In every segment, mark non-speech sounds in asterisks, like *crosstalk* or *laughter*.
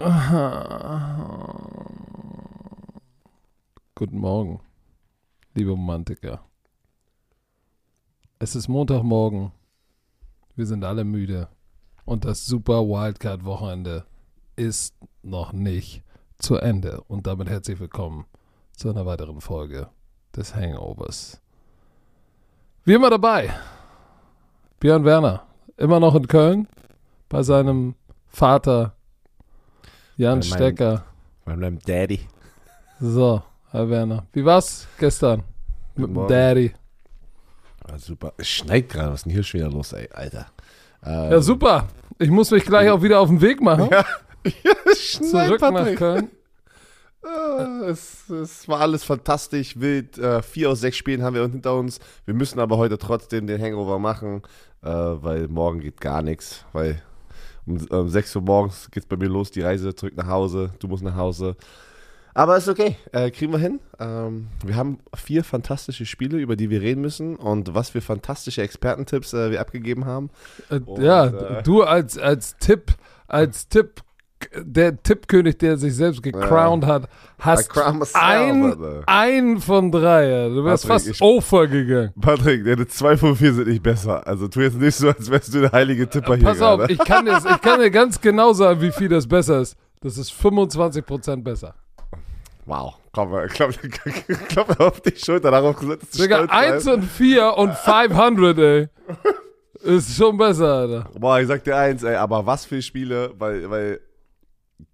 Guten Morgen, liebe Romantiker. Es ist Montagmorgen. Wir sind alle müde. Und das Super Wildcard-Wochenende ist noch nicht zu Ende. Und damit herzlich willkommen zu einer weiteren Folge des Hangovers. Wie immer dabei, Björn Werner, immer noch in Köln, bei seinem Vater Jan Bei meinem- Stecker. Bei meinem Daddy. So, Herr Werner, wie war's gestern mit dem. Daddy? Ah, super. Es schneit gerade. Was ist denn hier schon wieder los, ey, Alter? Ähm, Ja, super. Ich muss mich gleich auch wieder auf den Weg machen. Ja, *laughs* ja, es schneit, Zurück nach. Köln. Ah, es, es war alles fantastisch, wild. Äh, vier aus sechs Spielen haben wir hinter uns. Wir müssen aber heute trotzdem den Hangover machen, äh, weil morgen geht gar nichts. Weil um, um 6 Uhr morgens geht es bei mir los, die Reise zurück nach Hause. Du musst nach Hause. Aber ist okay, äh, kriegen wir hin. Ähm, wir haben vier fantastische Spiele, über die wir reden müssen und was für fantastische Expertentipps äh, wir abgegeben haben. Äh, Und, ja, äh, du als, als Tipp, als Tipp, der Tippkönig, der sich selbst gecrowned hat, hast ein, ein von drei. ja. Du wärst Patrick, fast ich- over gegangen. Patrick, deine 2 von 4 sind nicht besser. Also tu jetzt nicht so, als wärst du der heilige Tipper hier Pass auf, gerade. ich kann, dir, *laughs* ich kann dir ganz genau sagen, wie viel das besser ist. Das ist 25% besser. Wow. Komm mal, klapp, klapp auf die Schulter, darauf gesagt, dass du Digga, stolz 1 bist. und 4 und 500, ey. *laughs* Ist schon besser, Alter. Boah, ich sag dir eins, ey, aber was für Spiele, weil, weil.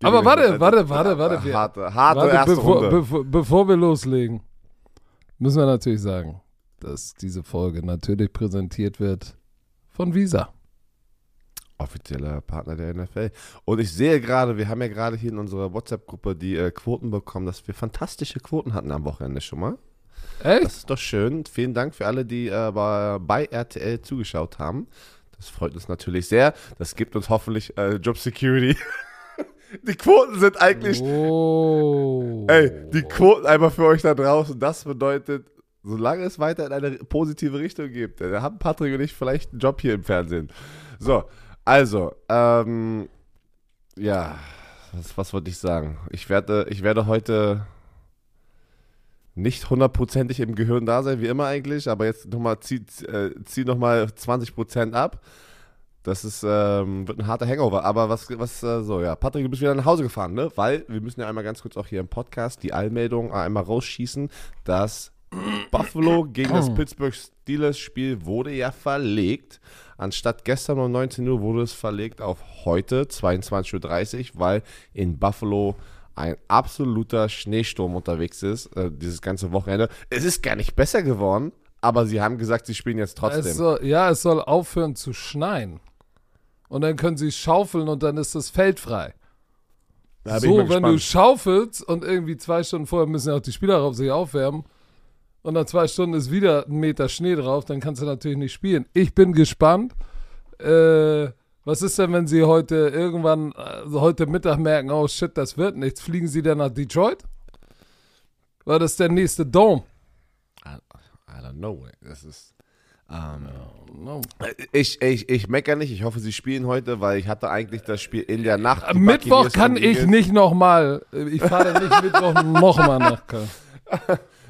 Aber warte, warte, warte, warte, wir- Harte, harte Warte, erste bevor, Runde. bevor, bevor wir loslegen, müssen wir natürlich sagen, dass diese Folge natürlich präsentiert wird von Visa. Offizieller Partner der NFL. Und ich sehe gerade, wir haben ja gerade hier in unserer WhatsApp-Gruppe die äh, Quoten bekommen, dass wir fantastische Quoten hatten am Wochenende schon mal. Echt? Das ist doch schön. Vielen Dank für alle, die äh, bei, bei RTL zugeschaut haben. Das freut uns natürlich sehr. Das gibt uns hoffentlich äh, Job Security. *laughs* die Quoten sind eigentlich. Oh. Ey, die Quoten einmal für euch da draußen. Das bedeutet, solange es weiter in eine positive Richtung geht, dann haben Patrick und ich vielleicht einen Job hier im Fernsehen. So, also, ähm, ja, was, was wollte ich sagen? Ich werde, ich werde heute nicht hundertprozentig im Gehirn da sein, wie immer eigentlich, aber jetzt nochmal, zieh, äh, zieh nochmal 20% ab. Das ist, ähm, wird ein harter Hangover. Aber was, was, äh, so, ja, Patrick, du bist wieder nach Hause gefahren, ne? Weil wir müssen ja einmal ganz kurz auch hier im Podcast die Allmeldung einmal rausschießen, dass *clears throat* Buffalo gegen das Pittsburgh Steelers Spiel wurde ja verlegt. Anstatt gestern um 19 Uhr wurde es verlegt auf heute, 22.30 Uhr, weil in Buffalo ein absoluter Schneesturm unterwegs ist, äh, dieses ganze Wochenende. Es ist gar nicht besser geworden, aber sie haben gesagt, sie spielen jetzt trotzdem. Es soll, ja, es soll aufhören zu schneien. Und dann können sie schaufeln und dann ist das Feld frei. Da so, wenn du schaufelst und irgendwie zwei Stunden vorher müssen ja auch die Spieler auf sich aufwärmen und nach zwei Stunden ist wieder ein Meter Schnee drauf, dann kannst du natürlich nicht spielen. Ich bin gespannt. Äh, was ist denn, wenn sie heute irgendwann, also heute Mittag merken, oh shit, das wird nichts? Fliegen sie dann nach Detroit? War das der nächste Dome? I don't know. Das ist. Ähm, No. Ich, ich, ich meckere nicht. Ich hoffe, sie spielen heute, weil ich hatte eigentlich das Spiel in der Nacht. Am Mittwoch kann ich nicht nochmal. Ich fahre nicht *laughs* Mittwoch nochmal nach Köln.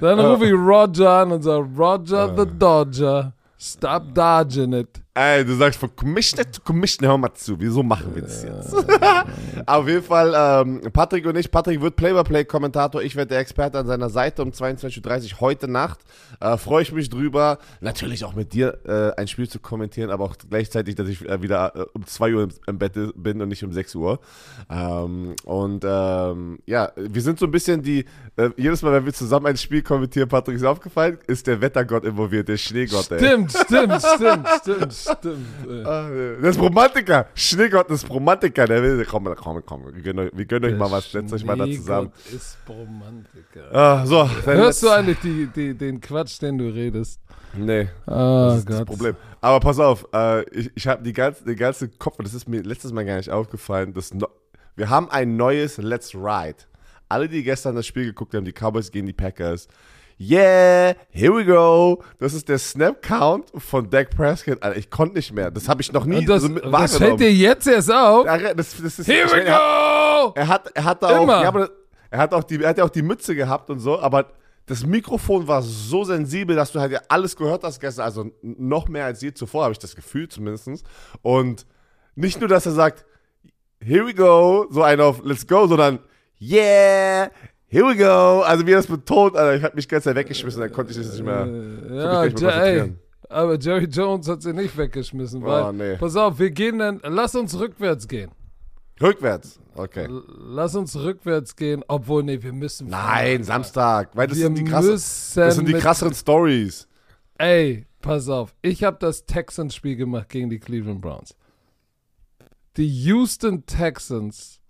Dann rufe ich Roger an und sage, Roger the Dodger, stop dodging it. Ey, du sagst von Commissioner zu Commissioner, hör mal zu. Wieso machen wir das jetzt? *laughs* Auf jeden Fall, ähm, Patrick und ich. Patrick wird Play-by-Play-Kommentator. Ich werde der Experte an seiner Seite um 22.30 Uhr heute Nacht. Äh, Freue ich mich drüber. Natürlich auch mit dir äh, ein Spiel zu kommentieren, aber auch gleichzeitig, dass ich äh, wieder äh, um 2 Uhr im, im Bett bin und nicht um 6 Uhr. Ähm, und ähm, ja, wir sind so ein bisschen die, äh, jedes Mal, wenn wir zusammen ein Spiel kommentieren, Patrick ist aufgefallen, ist der Wettergott involviert, der Schneegott, ey. Stimmt, stimmt, stimmt, stimmt, stimmt. ey. Ah, Das ist Romantiker. Schneegott ist Romantiker. Der will, komm, komm, komm. Wir gönnen euch, wir gönnen euch mal was. Setzt euch mal da zusammen. Ist Romantiker. Ah, so. Hörst du eigentlich die, die, den Quatsch, den du redest? Nee, Oh das ist Gott. das Problem. Aber pass auf. Äh, ich ich habe die ganze, den ganzen Kopf, das ist mir letztes Mal gar nicht aufgefallen, dass no, wir haben ein neues Let's Ride. Alle, die gestern das Spiel geguckt haben, die Cowboys gegen die Packers. Yeah, here we go. Das ist der Snap-Count von Dak Prescott. Alter, ich konnte nicht mehr. Das habe ich noch nie Und das, so das fällt dir jetzt erst auf? Ja, Das, das ist, Here we Bro. Er hat, er hat da auch, Immer. ja, aber er hat auch die, er hat ja auch die Mütze gehabt und so, aber das Mikrofon war so sensibel, dass du halt ja alles gehört hast gestern, also noch mehr als je zuvor, habe ich das Gefühl zumindest. Und nicht nur, dass er sagt, here we go, so ein auf let's go, sondern yeah, here we go. Also wie er das betont, Alter, ich habe mich ganz weggeschmissen, dann konnte ich das nicht mehr. Äh, ja, nicht mehr ey, aber Jerry Jones hat sie nicht weggeschmissen, weil, Oh, nee. pass auf, wir gehen dann, lass uns rückwärts gehen. Rückwärts. Okay. Lass uns rückwärts gehen, obwohl, nee, wir müssen. Nein, Samstag, weil das wir sind die müssen das sind die krasseren Stories. Ey, pass auf. Ich habe das Texans-Spiel gemacht gegen die Cleveland Browns. Die Houston Texans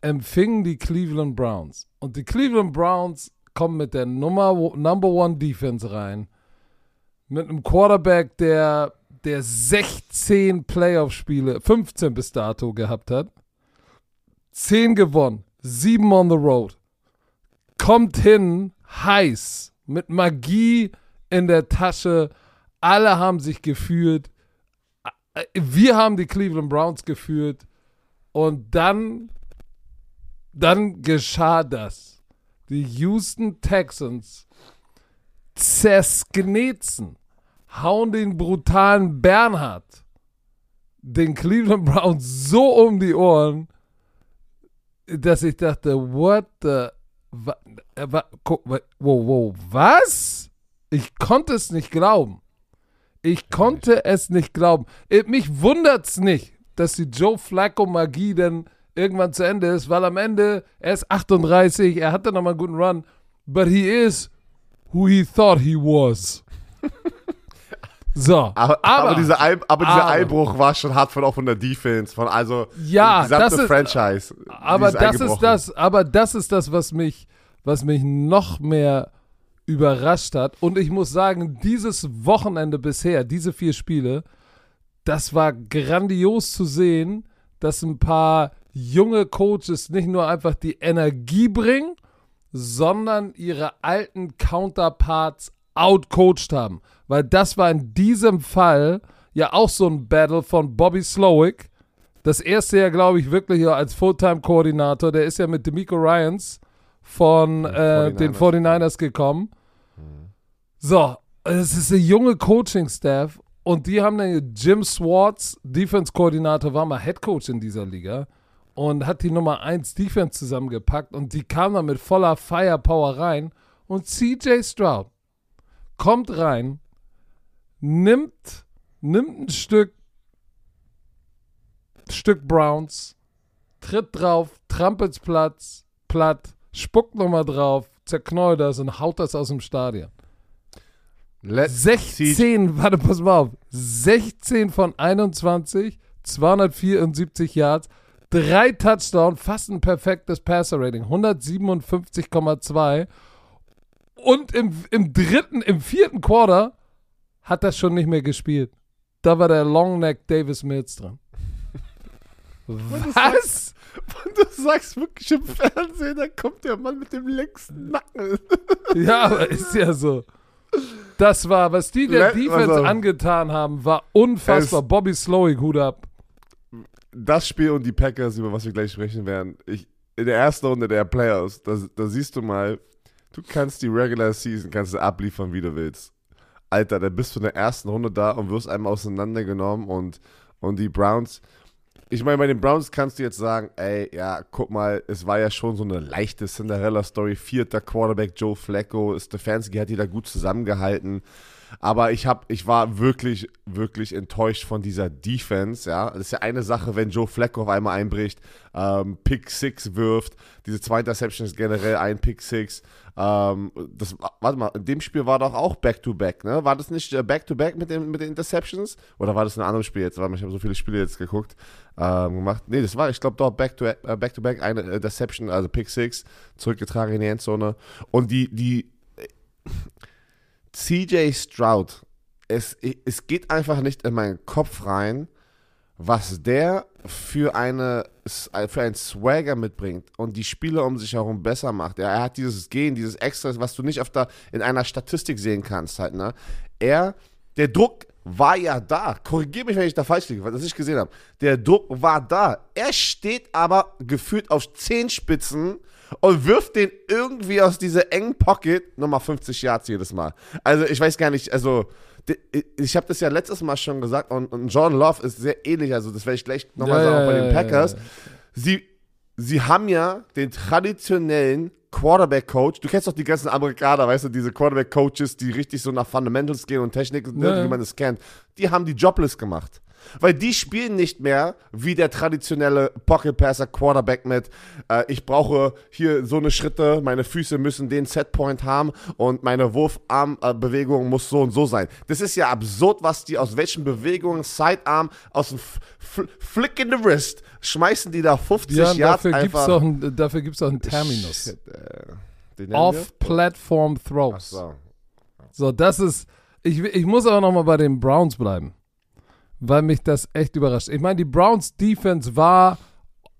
empfingen die Cleveland Browns. Und die Cleveland Browns kommen mit der Nummer, Number One Defense rein. Mit einem Quarterback, der, der 16 Playoff-Spiele, 15 bis dato gehabt hat. 10 gewonnen, 7 on the road. Kommt hin, heiß, mit Magie in der Tasche. Alle haben sich gefühlt. Wir haben die Cleveland Browns geführt. Und dann, dann geschah das. Die Houston Texans zersknetzen, hauen den brutalen Bernhard, den Cleveland Browns so um die Ohren, dass ich dachte, what the, wa, äh, wa, wa, wow, wow, was? Ich konnte es nicht glauben. Ich konnte es nicht glauben. Äh, Mich wundert's nicht, dass die Joe Flacco Magie dann irgendwann zu Ende ist, weil am Ende, er ist 38, er hatte nochmal einen guten Run, but he is who he thought he was. So, *laughs* Aber, aber, dieser, Ein, aber dieser aber- Einbruch war schon hart von auch von der Defense, von also Ja, das ist- Franchise. aber das ist das, aber das ist das, was mich, was mich noch mehr überrascht hat. Und ich muss sagen, dieses Wochenende bisher, diese vier Spiele, das war grandios zu sehen, dass ein paar junge Coaches nicht nur einfach die Energie bringen, sondern ihre alten Counterparts outcoached haben. Weil das war in diesem Fall ja auch so ein Battle von Bobby Slowick. Das erste ja, glaube ich, wirklich als Fulltime-Koordinator. Der ist ja mit D'Amico Ryans von äh, den 49ers gekommen. So, es ist eine junge Coaching-Staff und die haben dann Jim Swartz, Defense-Koordinator, war mal Head Coach in dieser Liga und hat die Nummer 1 Defense zusammengepackt und die kam dann mit voller Firepower rein und CJ Stroud kommt rein, nimmt, nimmt ein Stück, Stück Browns, tritt drauf, trampelt's Platz, platt, spuckt nochmal drauf, zerknallt das und haut das aus dem Stadion. See- 16, warte, pass mal auf. 16 von 21, 274 Yards, drei Touchdown, fast ein perfektes Passer-Rating, 157,2. Und im, im dritten, im vierten Quarter hat er schon nicht mehr gespielt. Da war der Longneck Davis Mills dran. *laughs* Was? Und du sagst wirklich im Fernsehen, da kommt der Mann mit dem längsten Nacken. *laughs* Ja, aber ist ja so. Das war, was die der Let- Defense also- angetan haben, war unfassbar. Bobby Slowick, Hut ab. Das Spiel und die Packers, über was wir gleich sprechen werden, ich, in der ersten Runde der Playoffs, da, siehst du mal, du kannst die Regular Season kannst du abliefern, wie du willst. Alter, da bist du in der ersten Runde da und wirst einmal auseinandergenommen und, und die Browns, ich meine, bei den Browns kannst du jetzt sagen, ey, ja, guck mal, es war ja schon so eine leichte Cinderella-Story. Vierter Quarterback Joe Flacco, Stefanski hat die da gut zusammengehalten. Aber ich hab, ich war wirklich, wirklich enttäuscht von dieser Defense. Ja, das ist ja eine Sache, wenn Joe Flacco auf einmal einbricht, ähm, Pick Six wirft. Diese zwei Interception ist generell ein Pick Six. Ähm, das, warte mal, in dem Spiel war doch auch Back to Back, ne? War das nicht äh, Back to Back mit den, mit den Interceptions? Oder war das ein anderes Spiel jetzt? Warte mal, ich habe so viele Spiele jetzt geguckt, ähm, gemacht. Nee, das war, ich glaube, doch äh, Back to Back eine Interception, also Pick Six, zurückgetragen in die Endzone. Und die, die CJ Stroud, es, es geht einfach nicht in meinen Kopf rein, was der für, eine, für einen Swagger mitbringt und die Spieler um sich herum besser macht. Ja, er hat dieses Gehen, dieses Extra, was du nicht auf der, in einer Statistik sehen kannst halt. Ne? Er, der Druck, war ja da. Korrigiere mich, wenn ich da falsch liege, was ich gesehen habe. Der Druck war da. Er steht aber gefühlt auf Zehenspitzen und wirft den irgendwie aus dieser engen Pocket nochmal 50 Yards jedes Mal. Also ich weiß gar nicht, also ich habe das ja letztes Mal schon gesagt und, und John Love ist sehr ähnlich, also das werde ich gleich nochmal ja, sagen, auch bei den Packers. Sie, sie haben ja den traditionellen Quarterback-Coach, du kennst doch die ganzen Amerikaner, weißt du, diese Quarterback-Coaches, die richtig so nach Fundamentals gehen und Technik, ne, wie man es kennt, die haben die Jobless gemacht. Weil die spielen nicht mehr wie der traditionelle Pocket Passer Quarterback mit, äh, ich brauche hier so eine Schritte, meine Füße müssen den Setpoint haben und meine Wurfarmbewegung muss so und so sein. Das ist ja absurd, was die aus welchen Bewegungen, Sidearm, aus dem F Flick in the Wrist, schmeißen die da 50 ja, Yards dafür einfach. Gibt's auch ein, dafür gibt es auch einen Terminus. Shit, äh, Off-Platform Throws. So. so, das ist, ich, ich muss aber nochmal bei den Browns bleiben weil mich das echt überrascht. Ich meine, die Browns Defense war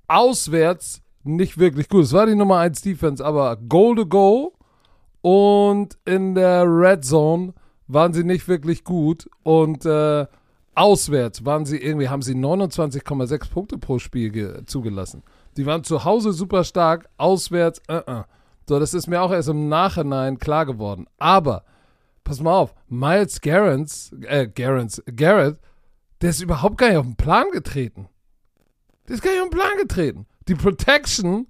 auswärts nicht wirklich gut. Es war die Nummer 1 Defense, aber Goal to Go und in der Red Zone waren sie nicht wirklich gut und äh, auswärts waren sie irgendwie, haben sie 29,6 Punkte pro Spiel zugelassen. Die waren zu Hause super stark, auswärts, uh -uh. So, das ist mir auch erst im Nachhinein klar geworden. Aber, pass mal auf, Miles Garrett, äh, Garrett der ist überhaupt gar nicht auf den Plan getreten. Der ist gar nicht auf den Plan getreten. Die Protection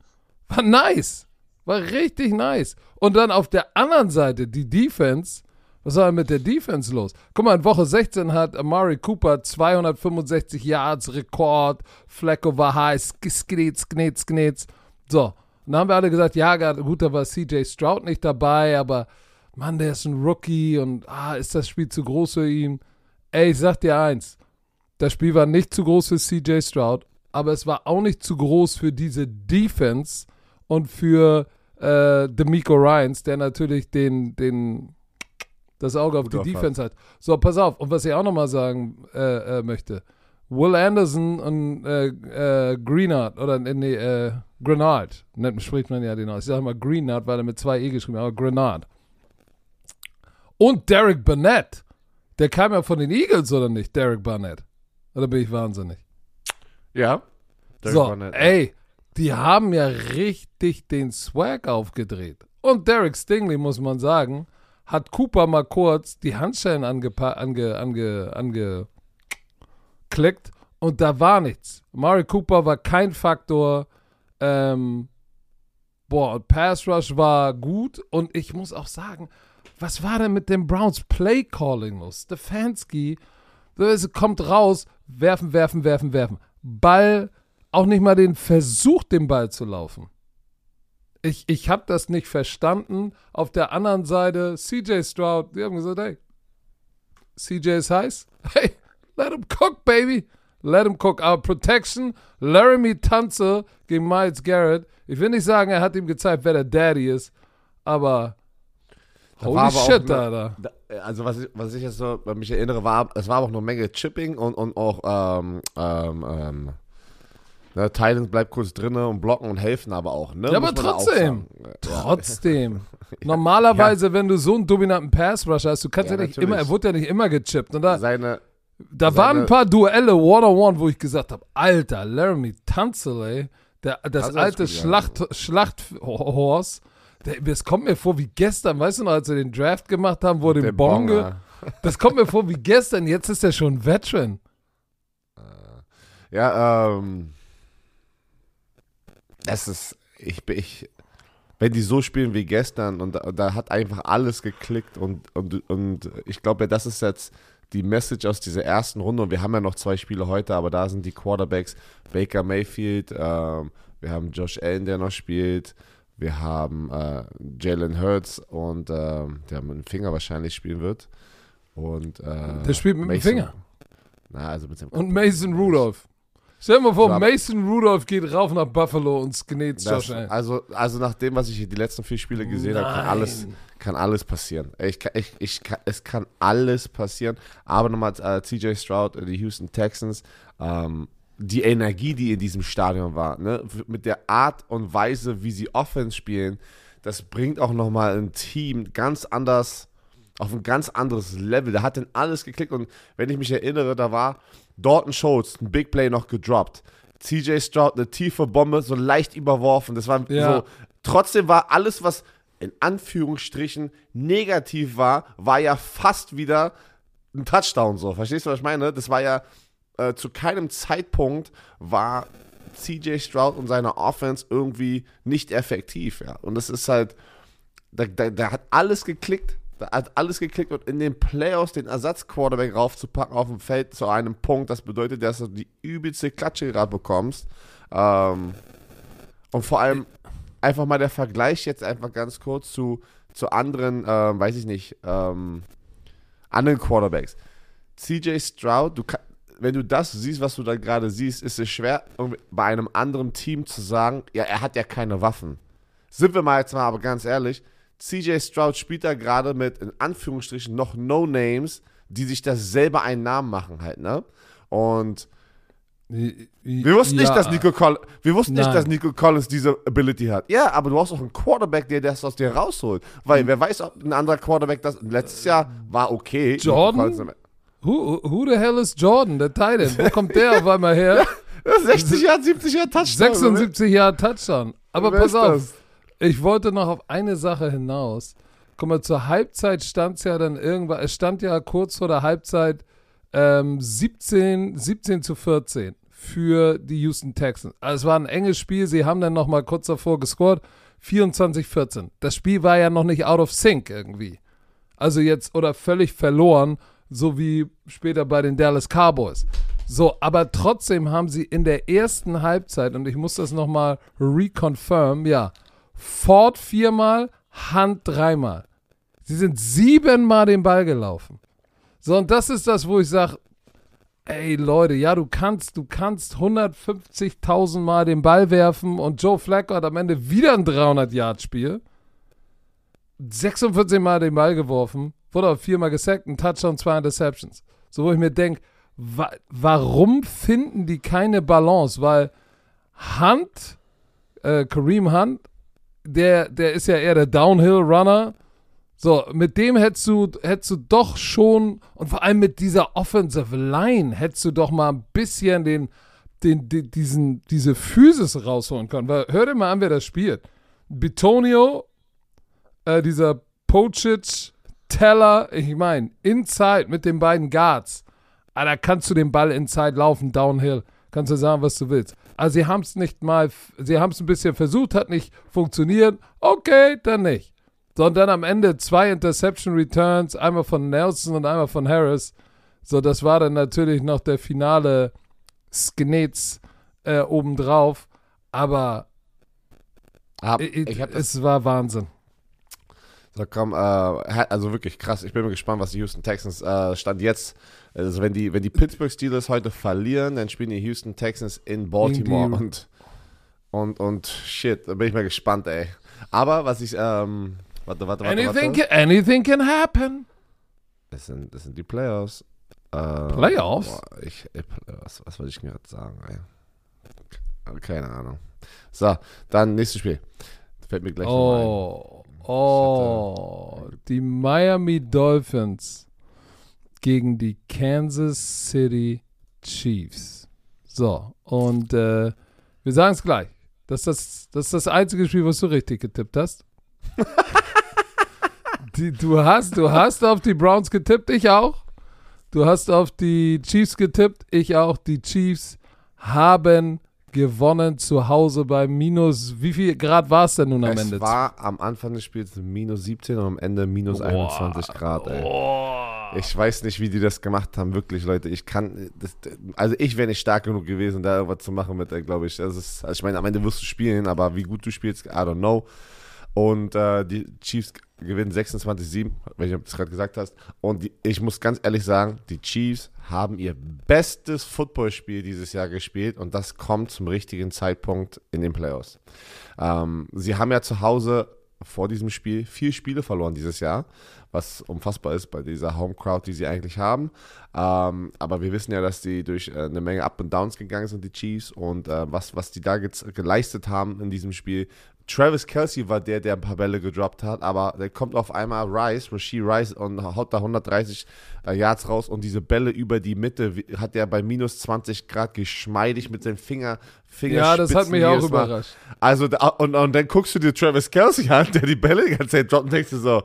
war nice. War richtig nice. Und dann auf der anderen Seite die Defense. Was war denn mit der Defense los? Guck mal, in Woche 16 hat Amari Cooper 265 Yards Rekord. Flecko war high. Sknitz, sknitz, sknitz. So. Und dann haben wir alle gesagt, ja, gut, da war CJ Stroud nicht dabei, aber Mann, der ist ein Rookie und ah, ist das Spiel zu groß für ihn? Ey, ich sag dir eins. Das Spiel war nicht zu groß für CJ Stroud, aber es war auch nicht zu groß für diese Defense und für äh, D'Amico Ryans, der natürlich den, den, das Auge auf Gut die Defense hat. So, pass auf. Und was ich auch nochmal sagen äh, äh, möchte. Will Anderson und äh, äh, Greenard, oder nee, äh, Grenard, nennt, spricht man ja den aus. Ich sage mal Greenard, weil er mit zwei E geschrieben hat, aber Grenard. Und Derek Burnett. Der kam ja von den Eagles, oder nicht? Derek Burnett. Oder bin ich wahnsinnig? Ja. So, ey, die haben ja richtig den Swag aufgedreht. Und Derek Stingley, muss man sagen, hat Cooper mal kurz die Handschellen angeklickt ange, ange, ange und da war nichts. Mari Cooper war kein Faktor. Ähm, boah, Pass Rush war gut und ich muss auch sagen, was war denn mit dem Browns Play Calling los? Stefanski es kommt raus, werfen, werfen, werfen, werfen. Ball, auch nicht mal den Versuch, den Ball zu laufen. Ich, ich habe das nicht verstanden. Auf der anderen Seite, CJ Stroud, die haben gesagt, hey, CJ ist heiß. *laughs* Hey, let him cook, baby. Let him cook. Our Protection, Laramie Tanze gegen Miles Garrett. Ich will nicht sagen, er hat ihm gezeigt, wer der Daddy ist, aber Holy shit, ne, Alter. Also was ich, was ich jetzt so bei mich erinnere, war, es war auch eine Menge Chipping und, und auch ähm, ähm, ähm, ne, Titans bleibt kurz drinnen und blocken und helfen aber auch. Ne? Ja, aber trotzdem. Trotzdem. *laughs* Normalerweise, ja. wenn du so einen dominanten Pass-Rush hast, du kannst ja, ja nicht natürlich. immer, er wurde ja nicht immer gechippt. Und da, Seine, da waren ein paar Duelle One-on-One, wo ich gesagt habe, Alter, Laramie Tunzel, ey, der, das also alte Schlacht, Schlachthorse, das kommt mir vor wie gestern, weißt du noch, als wir den Draft gemacht haben, wo den Bonge. *laughs* Das kommt mir vor wie gestern, jetzt ist er schon Veteran. Äh, ja, ähm. Es ist. Ich, ich, wenn die so spielen wie gestern und da, da hat einfach alles geklickt und, und, und ich glaube, das ist jetzt die Message aus dieser ersten Runde und wir haben ja noch zwei Spiele heute, aber da sind die Quarterbacks Baker Mayfield, ähm, wir haben Josh Allen, der noch spielt, wir haben äh, Jalen Hurts und äh, der mit dem Finger wahrscheinlich spielen wird. Und, äh, der spielt mit Mason, dem Finger. Na, also mit dem und Mason Rudolph. Stell dir mal vor, so, Mason Rudolph geht rauf nach Buffalo und sknet Josh. Also, also nach dem, was ich die letzten vier Spiele gesehen habe, kann alles, kann alles passieren. Ich, ich, ich, es kann alles passieren. Aber nochmal äh, CJ Stroud, die Houston Texans, ähm, die Energie, die in diesem Stadion war, ne? mit der Art und Weise, wie sie Offense spielen, das bringt auch nochmal ein Team ganz anders auf ein ganz anderes Level. Der hat denn alles geklickt und wenn ich mich erinnere, da war Dalton Schultz, ein Big Play noch gedroppt. CJ Stroud, eine tiefe Bombe, so leicht überworfen. Das war Ja. so. Trotzdem war alles, was in Anführungsstrichen negativ war, war ja fast wieder ein Touchdown so. Verstehst du, was ich meine? Das war ja äh, zu keinem Zeitpunkt war CJ Stroud und seine Offense irgendwie nicht effektiv, ja. Und das ist halt, da, da, da hat alles geklickt. Da hat alles geklickt und in den Playoffs den Ersatzquarterback raufzupacken auf dem Feld zu einem Punkt, das bedeutet, dass du die übelste Klatsche gerade bekommst. Ähm, und vor allem einfach mal der Vergleich jetzt einfach ganz kurz zu, zu anderen, ähm, weiß ich nicht, ähm, anderen Quarterbacks. CJ Stroud, du kann, wenn du das siehst, was du da gerade siehst, ist es schwer, bei einem anderen Team zu sagen, ja, er hat ja keine Waffen. Sind wir mal jetzt mal aber ganz ehrlich, CJ Stroud spielt da gerade mit, in Anführungsstrichen, noch No-Names, die sich das selber einen Namen machen halt, ne? Und wir wussten nicht, dass Nico Collins, wir wussten nicht, dass Nico Collins diese Ability hat. Ja, aber du hast auch einen Quarterback, der das aus dir rausholt. Weil wer weiß, ob ein anderer Quarterback das letztes Jahr war okay. Jordan? Who, who the hell is Jordan, der Titan? Wo kommt der auf einmal her? *laughs* 60 Jahre, 70 Jahre Touchdown. 76 Jahre Touchdown. Aber pass auf, ich wollte noch auf eine Sache hinaus. Guck mal, zur Halbzeit stand es ja dann irgendwann, es stand ja kurz vor der Halbzeit ähm, 17, 17 zu 14 für die Houston Texans. Also es war ein enges Spiel, sie haben dann noch mal kurz davor gescored, 24-14. Das Spiel war ja noch nicht out of sync irgendwie. Also jetzt, oder völlig verloren, so wie später bei den Dallas Cowboys. So, aber trotzdem haben sie in der ersten Halbzeit, und ich muss das nochmal reconfirm, ja, Ford viermal, Hand dreimal. Sie sind siebenmal den Ball gelaufen. So, und das ist das, wo ich sage, ey Leute, ja, du kannst, du kannst 150.000 Mal den Ball werfen und Joe Flacco hat am Ende wieder ein 300-Yard-Spiel. 46 Mal den Ball geworfen, wurde viermal gesackt, ein Touchdown, zwei Interceptions. So, wo ich mir denke, wa warum finden die keine Balance? Weil Hunt, äh, Kareem Hunt, der, der ist ja eher der Downhill-Runner. So, mit dem hättest du, hättest du doch schon, und vor allem mit dieser Offensive Line, hättest du doch mal ein bisschen den, den, den, diesen, diese Physis rausholen können. Weil, hör dir mal an, wer das spielt. Bitonio, äh, dieser Pocic, Teller, ich meine, Inside mit den beiden Guards. Ah, da kannst du den Ball Inside laufen, Downhill. Kannst du sagen, was du willst. Also sie haben es nicht mal, sie haben es ein bisschen versucht, hat nicht funktioniert. Okay, dann nicht. Sondern am Ende zwei Interception Returns, einmal von Nelson und einmal von Harris. So, das war dann natürlich noch der finale Sknetz äh, obendrauf. Aber Hab, ich hab das, es war Wahnsinn. So komm, äh, also wirklich krass. Ich bin mal gespannt, was die Houston Texans äh, stand jetzt. Also wenn die, wenn die Pittsburgh Steelers heute verlieren, dann spielen die Houston Texans in Baltimore die- und und und shit, da bin ich mal gespannt, ey. Aber was ich ähm, warte, warte, warte, Anything warte. can, anything can happen. Das sind, das sind die Playoffs. Äh, Playoffs? Boah, ich, was, was wollte ich mir gerade sagen? Ey? Keine Ahnung. So, dann nächstes Spiel. Fällt mir gleich noch ein. Oh, die Miami Dolphins gegen die Kansas City Chiefs. So, und äh, wir sagen es gleich. Das ist das, das ist das einzige Spiel, was du richtig getippt hast. *laughs* die, du, hast du hast auf die Browns getippt, ich auch. Du hast auf die Chiefs getippt, ich auch. Die Chiefs haben gewonnen zu Hause bei minus, wie viel Grad war es denn nun am Es Ende? war am Anfang des Spiels minus 17 und am Ende minus Boah. 21 Grad, ey. Oh. Ich weiß nicht, wie die das gemacht haben, wirklich, Leute. Ich kann, das, also ich wäre nicht stark genug gewesen, da irgendwas zu machen mit, glaube ich. Das ist, also ich meine, am Ende wirst du spielen, aber wie gut du spielst, I don't know. Und äh, die Chiefs gewinnen 26-7, wenn du es gerade gesagt hast. Und die, ich muss ganz ehrlich sagen, die Chiefs haben ihr bestes Footballspiel dieses Jahr gespielt und das kommt zum richtigen Zeitpunkt in den Playoffs. Ähm, sie haben ja zu Hause vor diesem Spiel vier Spiele verloren dieses Jahr, was unfassbar ist bei dieser Home Crowd, die sie eigentlich haben. Ähm, aber wir wissen ja, dass die durch äh, eine Menge Up und Downs gegangen sind, die Chiefs, und äh, was, was die da geleistet haben in diesem Spiel, Travis Kelsey war der, der ein paar Bälle gedroppt hat, aber der kommt auf einmal Rice, Rasheed Rice und haut da 130 äh, Yards raus und diese Bälle über die Mitte hat er bei minus 20 Grad geschmeidig mit seinen Finger, Ja, das hat mich auch überrascht. Also, und, und dann guckst du dir Travis Kelsey an, der die Bälle die ganze Zeit droppt und denkst dir so,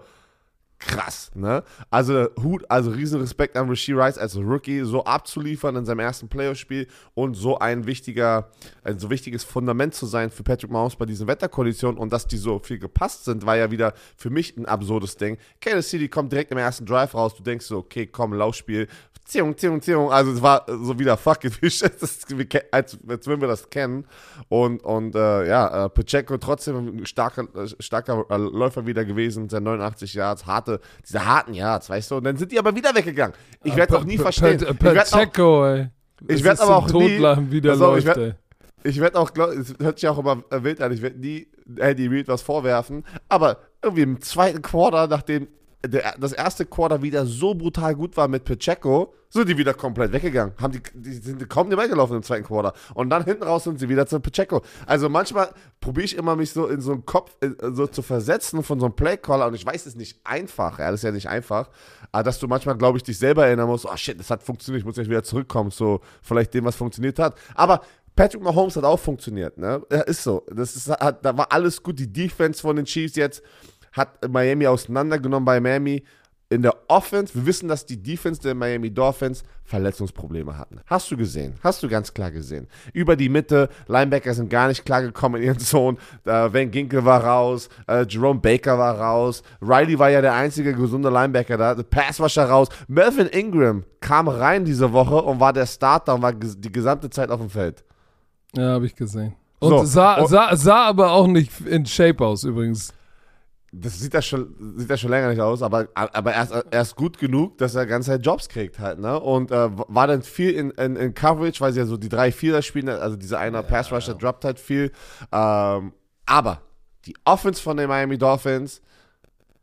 krass, ne? Also Hut, also riesen Respekt an Rasheed Rice als Rookie, so abzuliefern in seinem ersten Playoff-Spiel und so ein wichtiger, ein so wichtiges Fundament zu sein für Patrick Mahomes bei diesen Wetterkonditionen und dass die so viel gepasst sind, war ja wieder für mich ein absurdes Ding. Kansas City kommt direkt im ersten Drive raus, du denkst so, okay, komm, Laufspiel, Ziehung, Ziehung, Ziehung. Also es war so wieder fuck *laughs* it, als, als, wenn wir das kennen. Und, und äh, ja, äh, Pacheco trotzdem ein starker, starker äh, Läufer wieder gewesen, sein 89 Yards, harte, diese harten Yards, weißt du. Und dann sind die aber wieder weggegangen. Ich werde es auch nie verstehen. Pacheco, ey. Ich werde aber auch nie. wieder also, läuft, ich werde ich werde auch, es hört sich auch immer wild an, ich werde nie Andy Reid was vorwerfen, aber irgendwie im zweiten Quarter, nachdem der, das erste Quarter wieder so brutal gut war mit Pacheco, sind die wieder komplett weggegangen. Haben die, die sind kaum nicht gelaufen im zweiten Quarter. Und dann hinten raus sind sie wieder zu Pacheco. Also manchmal probiere ich immer, mich so in so einen Kopf in, so zu versetzen von so einem Playcaller. Und ich weiß, es ist nicht einfach. Ja, das ist ja nicht einfach. Aber dass du manchmal, glaube ich, dich selber erinnern musst, oh shit, das hat funktioniert, ich muss jetzt wieder zurückkommen, so vielleicht dem, was funktioniert hat. Aber Patrick Mahomes hat auch funktioniert, ne? Ja, ist so. Das ist, hat, da war alles gut. Die Defense von den Chiefs jetzt hat Miami auseinandergenommen bei Miami. In der Offense, wir wissen, dass die Defense der Miami Dolphins Verletzungsprobleme hatten. Hast du gesehen? Hast du ganz klar gesehen. Über die Mitte, Linebacker sind gar nicht klar gekommen in ihren Zone. Äh, Van Ginkel war raus, äh, Jerome Baker war raus, Riley war ja der einzige gesunde Linebacker da, Passwasher raus. Melvin Ingram kam rein diese Woche und war der Starter und war die gesamte Zeit auf dem Feld. Ja, habe ich gesehen. Und so, sah, sah, sah aber auch nicht in Shape aus übrigens das sieht das schon, sieht das schon länger nicht aus, aber, aber er, ist, er ist gut genug, dass er ganze Zeit Jobs kriegt halt, ne? Und äh, war dann viel in, in, in, Coverage, weil sie ja so die drei Vierer spielen, also dieser eine ja, Pass Rusher ja. droppt halt viel. Ähm, aber die Offense von den Miami Dolphins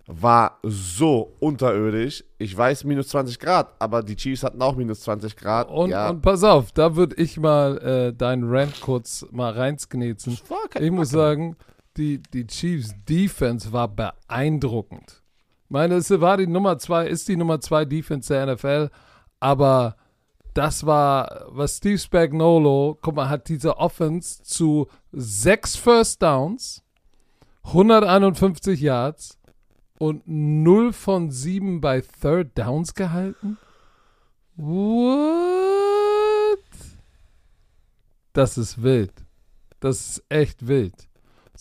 war so unterirdisch. Ich weiß, minus 20 Grad, aber die Chiefs hatten auch minus 20 Grad. Und, ja. und pass auf, da würde ich mal äh, deinen Rant kurz mal reinsknetzen. Ich muss sagen, die, die Chiefs Defense war beeindruckend. Ich meine, es war die Nummer zwei, ist die Nummer zwei Defense der NFL, aber das war, was Steve Spagnolo, guck mal, hat diese Offense zu sechs First Downs, 151 Yards und 0 von 7 bei Third Downs gehalten? What? Das ist wild. Das ist echt wild.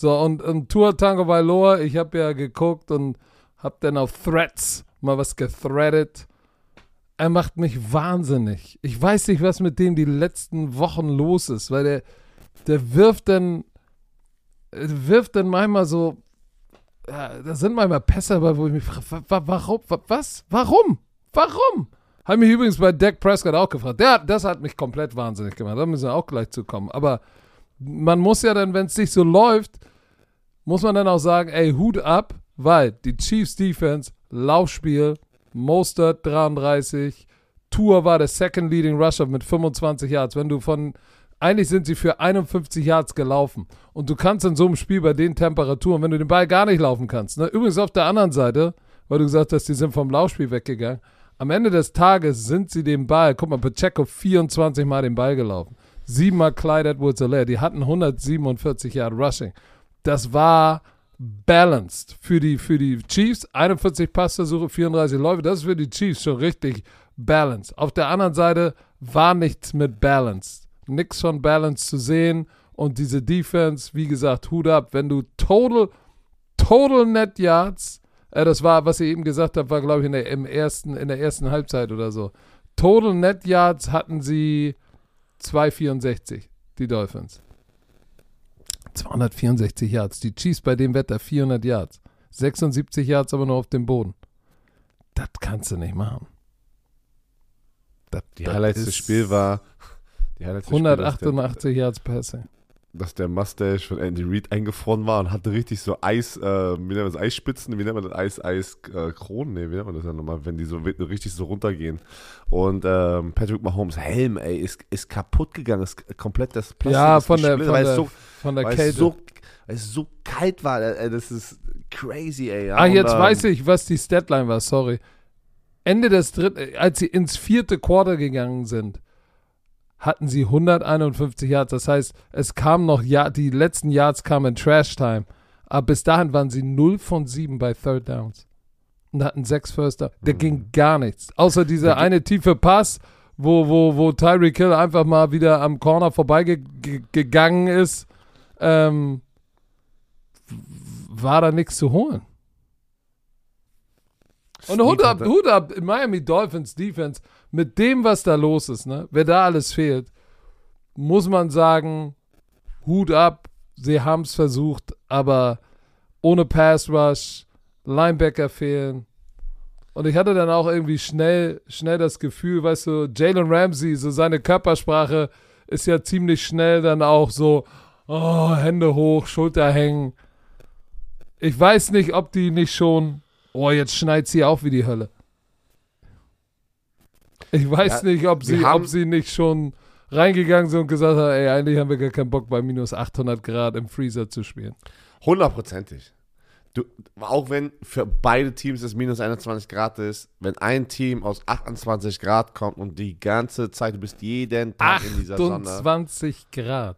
So, und, und Tour Tango Bailoa, ich habe ja geguckt und habe dann auf Threads mal was gethreadet. Er macht mich wahnsinnig. Ich weiß nicht, was mit dem die letzten Wochen los ist, weil der, der wirft dann, wirft dann manchmal so, ja, da sind manchmal Pässe dabei, wo ich mich frage, warum, was, warum, warum? Habe mich übrigens bei Dak Prescott auch gefragt. Der, das hat mich komplett wahnsinnig gemacht. Da müssen wir auch gleich zu kommen. Aber man muss ja dann, wenn es nicht so läuft, muss man dann auch sagen, ey, Hut ab, weil die Chiefs Defense, Laufspiel, Mostert 33, Tour war der Second Leading Rusher mit 25 Yards. Wenn du von, eigentlich sind sie für 51 Yards gelaufen. Und du kannst in so einem Spiel bei den Temperaturen, wenn du den Ball gar nicht laufen kannst. Ne? Übrigens auf der anderen Seite, weil du gesagt hast, die sind vom Laufspiel weggegangen. Am Ende des Tages sind sie den Ball, guck mal, Pacheco 24 Mal den Ball gelaufen. Siebenmal Clyde Edwards Alaire. Die hatten 147 Yard Rushing das war balanced für die, für die Chiefs. 41 Passversuche, 34 Läufe. Das ist für die Chiefs schon richtig balanced. Auf der anderen Seite war nichts mit balanced. Nichts von balanced zu sehen. Und diese Defense, wie gesagt, Hut ab, wenn du total, total net Yards, äh, das war, was ich eben gesagt habe, war, glaube ich, in der, im ersten, in der ersten Halbzeit oder so. Total Net Yards hatten sie 2,64, die Dolphins. 264 Yards. Die Chiefs bei dem Wetter 400 Yards. 76 Yards aber nur auf dem Boden. Das kannst du nicht machen. Das, die Highlights des Spiels war. Die Highlights 188 Yards Passing. Dass der Mustache von Andy Reid eingefroren war und hatte richtig so Eis, äh, wie nennt man das, Eisspitzen, wie nennt man das, Eis, Eis, äh, Kronen, nee, wie nennt man das ja nochmal, wenn die so richtig so runtergehen. Und ähm, Patrick Mahomes Helm, ey, ist, ist kaputt gegangen, ist komplett das Plastik Ja, von der, von, der, so, von der weil Kälte. Es so, weil es so kalt war, ey, das ist crazy, ey. Ja? Ah, jetzt und, weiß ich, was die Statline war, sorry. Ende des dritten, als sie ins vierte Quarter gegangen sind, hatten sie 151 Yards. Das heißt, es kam noch, ja, die letzten Yards kamen in Trash Time. Aber bis dahin waren sie 0 von 7 bei Third Downs. Und hatten sechs First Downs. Da mhm. ging gar nichts. Außer dieser eine tiefe Pass, wo, wo, wo Tyreek Hill einfach mal wieder am Corner vorbeigegangen ist. Ähm, war da nichts zu holen. Und Hut ab, Hut ab, Miami Dolphins Defense, mit dem, was da los ist, ne, wer da alles fehlt, muss man sagen, Hut ab, sie haben es versucht, aber ohne Pass Rush, Linebacker fehlen. Und ich hatte dann auch irgendwie schnell, schnell das Gefühl, weißt du, Jalen Ramsey, so seine Körpersprache ist ja ziemlich schnell dann auch so, oh, Hände hoch, Schulter hängen. Ich weiß nicht, ob die nicht schon Oh, jetzt schneit sie auf wie die Hölle. Ich weiß ja, nicht, ob sie, ob sie nicht schon reingegangen sind und gesagt haben, ey, eigentlich haben wir gar keinen Bock, bei minus 800 Grad im Freezer zu spielen. Hundertprozentig. Du, auch wenn für beide Teams es minus 21 Grad ist, wenn ein Team aus 28 Grad kommt und die ganze Zeit, du bist jeden Tag in dieser Sonne. 28 Grad.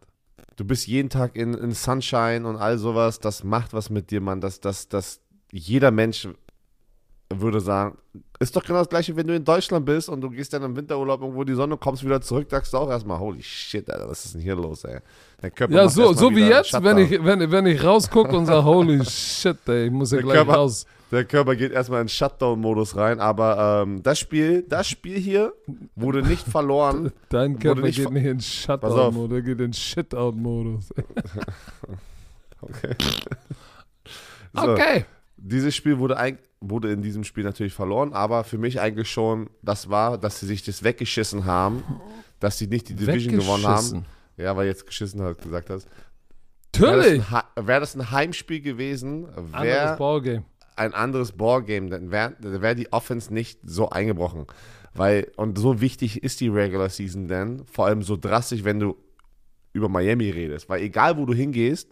Du bist jeden Tag in, in Sunshine und all sowas, das macht was mit dir, Mann. Das, das, das, jeder Mensch würde sagen, ist doch genau das gleiche, wenn du in Deutschland bist und du gehst dann im Winterurlaub irgendwo in die Sonne, kommst wieder zurück, sagst du auch erstmal, holy shit, Alter, was ist denn hier los, ey? ja, so, so wie jetzt, wenn ich, wenn, wenn ich rausgucke und sage, holy shit, ey, ich muss ja gleich Körper, raus. Der Körper geht erstmal in Shutdown-Modus rein, aber ähm, das Spiel, das Spiel hier wurde nicht verloren. *laughs* Dein Körper nicht geht nicht in Shutdown-Modus, der geht in Shitout-Modus. *laughs* *laughs* okay. So. Okay. Dieses Spiel wurde eigentlich wurde in diesem Spiel natürlich verloren, aber für mich eigentlich schon, das war, dass sie sich das weggeschissen haben, dass sie nicht die Division gewonnen haben. Ja, weil jetzt geschissen hat, gesagt hast. Natürlich. Wäre das, wär das, ein Heimspiel gewesen, wäre ein anderes Ballgame, dann wäre wär die Offense nicht so eingebrochen. Weil, und so wichtig ist die Regular Season denn, vor allem so drastisch, wenn du über Miami redest. Weil egal, wo du hingehst,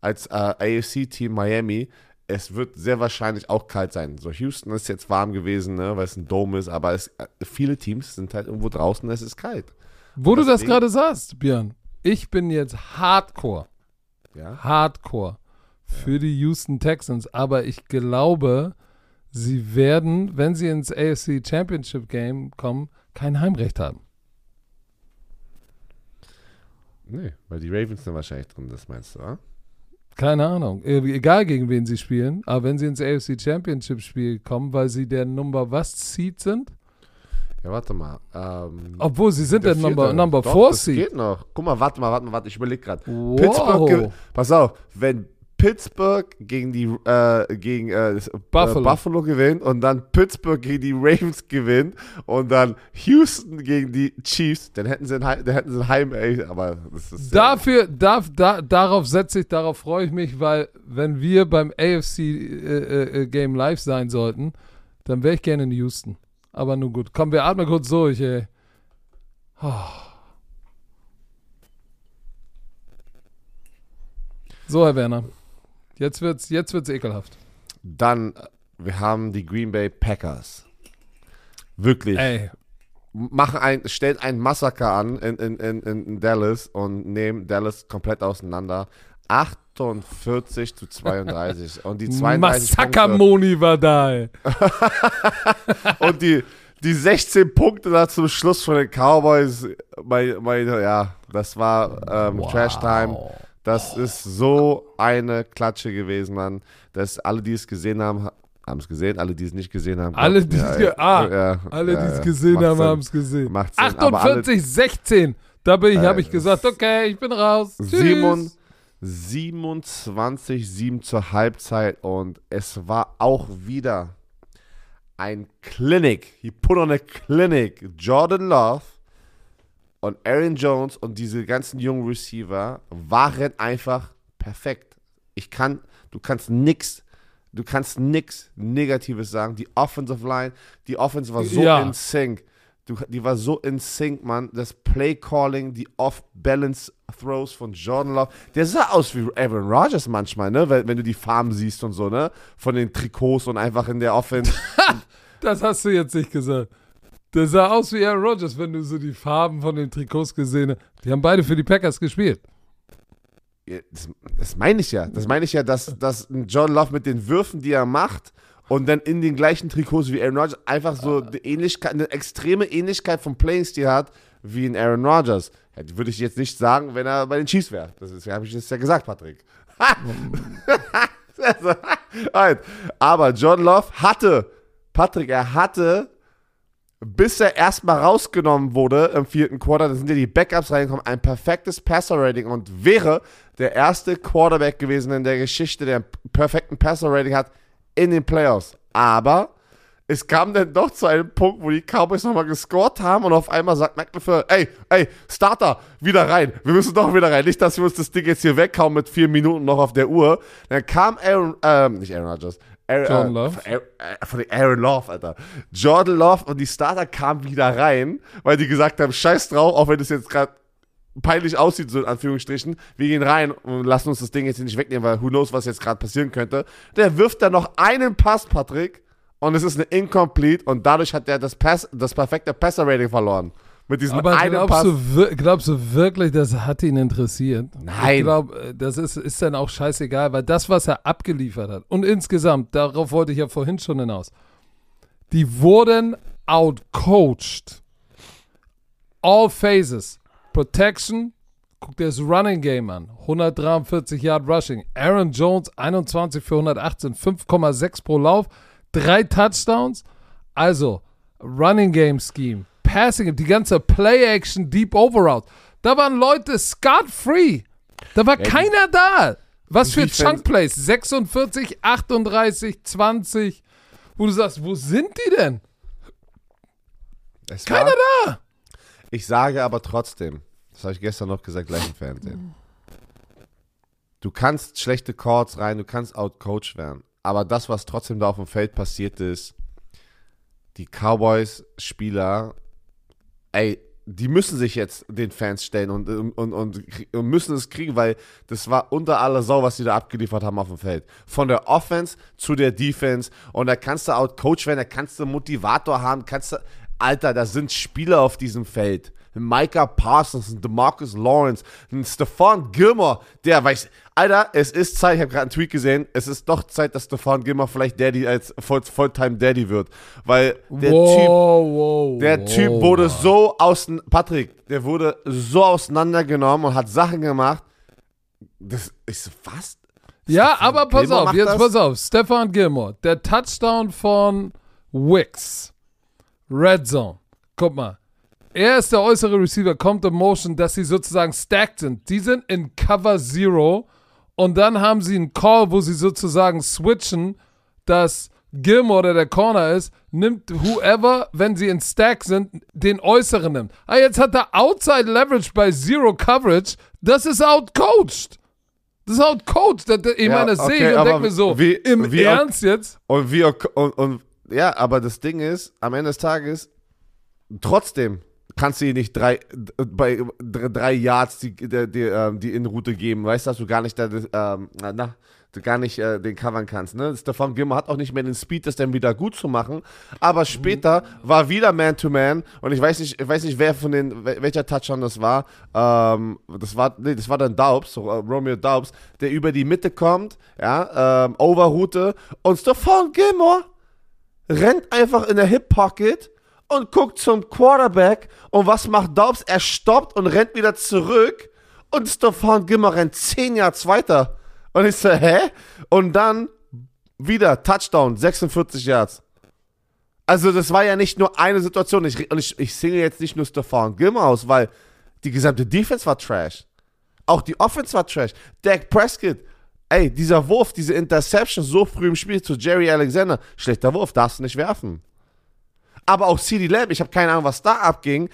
als äh, AFC-Team Miami, es wird sehr wahrscheinlich auch kalt sein. So, Houston ist jetzt warm gewesen, ne, weil es ein Dome ist, aber es, viele Teams sind halt irgendwo draußen, es ist kalt. Wo Und du das gerade sagst, Björn, ich bin jetzt Hardcore. Ja? Hardcore für ja. die Houston Texans, aber ich glaube, sie werden, wenn sie ins AFC Championship Game kommen, kein Heimrecht haben. Nee, weil die Ravens dann wahrscheinlich drin, das meinst du, oder? Keine Ahnung. Äh, egal gegen wen sie spielen, aber wenn sie ins AFC Championship Spiel kommen, weil sie der Number was Seed sind? Ja, warte mal. Ähm, Obwohl sie sind der, der Number, Number Doch, 4 Seed. geht noch. Guck mal, warte mal, warte mal, warte, ich überlege gerade. Wow. Pittsburgh, pass auf, wenn Pittsburgh gegen die äh, gegen äh, Buffalo. Äh, Buffalo. gewinnt und dann Pittsburgh gegen die Ravens gewinnt und dann Houston gegen die Chiefs, dann hätten sie ein, dann hätten sie ein Heim, ey, aber das ist Dafür, darf, da, darauf setze ich, darauf freue ich mich, weil wenn wir beim AFC äh, äh, äh, Game live sein sollten, dann wäre ich gerne in Houston. Aber nun gut, komm, wir atmen kurz durch, ey. Oh. So, Herr Werner. Jetzt wird's, jetzt wird's ekelhaft. Dann, wir haben die Green Bay Packers. Wirklich. Ey. Machen ein, stellt ein Massaker an in, in, in, in Dallas und nehmen Dallas komplett auseinander. 48 zu 32. Und die 32 Massaker-Moni war da. Ey. *laughs* und die, die 16 Punkte da zum Schluss von den Cowboys, mein, mein, ja, das war ähm, wow. Trash Time. Das ist so eine Klatsche gewesen, Mann. Dass alle, die es gesehen haben, haben es gesehen. Alle, die es nicht gesehen haben, alle, die ja, es ah, ja, alle, die es gesehen haben, haben es gesehen. Macht Sinn, 48, 16. Da bin ich, äh, habe ich gesagt, okay, ich bin raus. Tschüss. 27, 7 zur Halbzeit und es war auch wieder ein Clinic. He put on a clinic. Jordan Love Und Aaron Jones und diese ganzen jungen Receiver waren einfach perfekt. Ich kann, du kannst nix, du kannst nix Negatives sagen. Die Offensive Line, die Offense war so Ja. in Sync. Du, die war so in Sync, Mann. Das Play Calling, die Off-Balance Throws von Jordan Love. Der sah aus wie Aaron Rodgers manchmal, ne? Wenn, wenn du die Farben siehst und so, ne? Von den Trikots und einfach in der Offense. *laughs* Das hast du jetzt nicht gesagt. Der sah aus wie Aaron Rodgers, wenn du so die Farben von den Trikots gesehen hast. Die haben beide für die Packers gespielt. Ja, Das, das meine ich ja. Das meine ich ja, dass, dass John Love mit den Würfen, die er macht, und dann in den gleichen Trikots wie Aaron Rodgers einfach so eine Ähnlichkeit, eine extreme Ähnlichkeit vom Playing-Stil hat wie ein Aaron Rodgers. Ja, würde ich jetzt nicht sagen, wenn er bei den Chiefs wäre. Das ist, habe ich jetzt ja gesagt, Patrick. *laughs* Also, *laughs* halt. Aber John Love hatte, Patrick, er hatte, bis er erstmal rausgenommen wurde im vierten Quarter, da sind ja die Backups reingekommen, ein perfektes Passer-Rating und wäre der erste Quarterback gewesen in der Geschichte, der einen perfekten Passer-Rating hat in den Playoffs. Aber es kam dann doch zu einem Punkt, wo die Cowboys nochmal gescored haben und auf einmal sagt McLaughlin, ey, ey, Starter, wieder rein. Wir müssen doch wieder rein. Nicht, dass wir uns das Ding jetzt hier weghauen mit vier Minuten noch auf der Uhr. Dann kam Aaron, ähm, nicht Aaron Rodgers, Aaron, Jordan äh, Love. Von, Aaron, äh, von Aaron Love, Alter. Jordan Love und die Starter kamen wieder rein, weil die gesagt haben, scheiß drauf, auch wenn das jetzt gerade peinlich aussieht, so in Anführungsstrichen. Wir gehen rein und lassen uns das Ding jetzt hier nicht wegnehmen, weil who knows, was jetzt gerade passieren könnte. Der wirft dann noch einen Pass, Patrick, und es ist eine Incomplete und dadurch hat er das, Pass, das perfekte Passer-Rating verloren. Mit diesem Aber einen glaubst Pass. du, glaubst du wirklich, das hat ihn interessiert? Nein. Ich glaube, das ist, ist dann auch scheißegal, weil das, was er abgeliefert hat, und insgesamt, darauf wollte ich ja vorhin schon hinaus, die wurden outcoached. All phases. Protection, guck dir das Running Game an. 143 Yard Rushing. Aaron Jones 21 für 118, 5,6 pro Lauf, drei Touchdowns. Also, Running Game Scheme, Passing Game, die ganze Play-Action, Deep Overroute. Da waren Leute scot-free. Da war keiner da. Was für Chunk Plays? 46, 38, 20. Wo du sagst, wo sind die denn? Es Keiner war, da. Ich sage aber trotzdem, das habe ich gestern noch gesagt, gleich im Fernsehen. Du kannst schlechte Calls rein, du kannst outcoached werden. Aber das, was trotzdem da auf dem Feld passiert ist, die Cowboys-Spieler, ey, die müssen sich jetzt den Fans stellen und, und, und, und müssen es kriegen, weil das war unter aller Sau, was die da abgeliefert haben auf dem Feld. Von der Offense zu der Defense. Und da kannst du outcoach werden, da kannst du Motivator haben, kannst du, Alter, da sind Spieler auf diesem Feld. Ein Micah Parsons, ein DeMarcus Lawrence, ein Stephon Gilmore, der weiß, Alter, es ist Zeit, ich habe gerade einen Tweet gesehen, es ist doch Zeit, dass Stephon Gilmore vielleicht Daddy als Voll- Fulltime Daddy wird, weil der wow, Typ wow, der wow, Typ wurde so außen, Patrick, der wurde so auseinandergenommen und hat Sachen gemacht. Das ist fast. Ja, aber pass Gilmore auf, jetzt das? pass auf. Stefan Gilmore, der Touchdown von Wicks. Red Zone. Guck mal. Er ist der äußere Receiver, kommt in Motion, dass sie sozusagen stacked sind. Die sind in Cover Zero und dann haben sie einen Call, wo sie sozusagen switchen, dass Gilmore, der der Corner ist, nimmt whoever, wenn sie in Stack sind, den äußeren nimmt. Ah, jetzt hat er Outside Leverage bei Zero Coverage. Das ist outcoached. Das ist outcoached. Ich meine, das sehe okay, ich und denke mir so, wie- im wie- Ernst jetzt? Und wir und, und ja, aber das Ding ist, am Ende des Tages, trotzdem kannst du ihr nicht drei, bei drei Yards die, die, die, ähm, die In-Route geben. Weißt du, dass du gar nicht, da, ähm, na, du gar nicht äh, den covern kannst. Ne? Stefan Gilmer hat auch nicht mehr den Speed, das dann wieder gut zu machen. Aber später war wieder Man-to-Man und ich weiß nicht, ich weiß nicht, wer von den, wel- welcher Touchdown das war. Ähm, das war, nee, das war dann Daubs, äh, Romeo Daubs, der über die Mitte kommt, ja, ähm, Overroute und Stefan Gilmore rennt einfach in der Hip Pocket und guckt zum Quarterback und was macht Daubs? Er stoppt und rennt wieder zurück und Stefan Gilmore rennt 10 Yards weiter. Und ich so, hä? Und dann wieder Touchdown, 46 Yards. Also das war ja nicht nur eine Situation. Ich, und ich, ich singe jetzt nicht nur Stefan Gilmore aus, weil die gesamte Defense war Trash. Auch die Offense war Trash. Dak Prescott, ey, dieser Wurf, diese Interception so früh im Spiel zu Jerry Alexander, schlechter Wurf, darfst du nicht werfen. Aber auch CD Lamb, ich habe keine Ahnung, was da abging.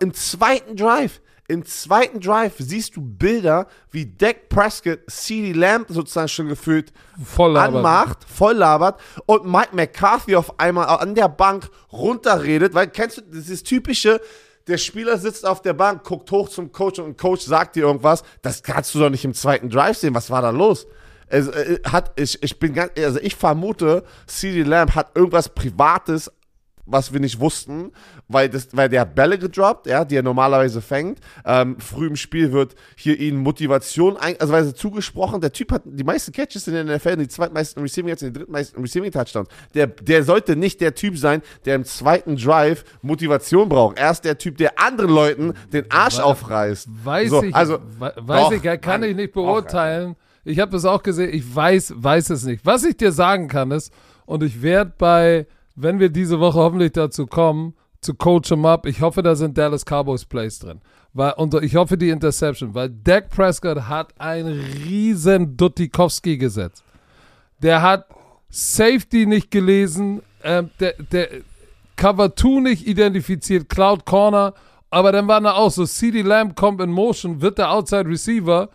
Im zweiten Drive, im zweiten Drive siehst du Bilder, wie Dak Prescott CD Lamb sozusagen schon gefühlt Voll anmacht, voll labert und Mike McCarthy auf einmal an der Bank runterredet, weil kennst du dieses typische, der Spieler sitzt auf der Bank, guckt hoch zum Coach und ein Coach sagt dir irgendwas, das kannst du doch nicht im zweiten Drive sehen, was war da los? Es, äh, hat, ich, ich bin ganz, also ich vermute, CD Lamb hat irgendwas Privates was wir nicht wussten, weil, das, weil der hat Bälle gedroppt, ja, die er normalerweise fängt. Ähm, früh im Spiel wird hier ihnen Motivation, ein, also weil zugesprochen, der Typ hat die meisten Catches in der NFL, die zweitmeisten Receiving jetzt die drittmeisten Receiving Touchdowns. Der, der sollte nicht der Typ sein, der im zweiten Drive Motivation braucht. Er ist der Typ, der anderen Leuten den Arsch aufreißt. Weiß So, ich, also, we- weiß doch, ich, kann Mann, ich nicht beurteilen. Ich habe das auch gesehen. Ich weiß, weiß es nicht. Was ich dir sagen kann ist, und ich werde bei, wenn wir diese Woche hoffentlich dazu kommen, zu Coach 'em Up, ich hoffe, da sind Dallas Cowboys Plays drin. Weil, und ich hoffe die Interception, weil Dak Prescott hat ein riesen Dutikowski gesetzt. Der hat Safety nicht gelesen, ähm, der, der Cover 2 nicht identifiziert, Cloud Corner, aber dann war da auch so, CD Lamb kommt in Motion, wird der Outside Receiver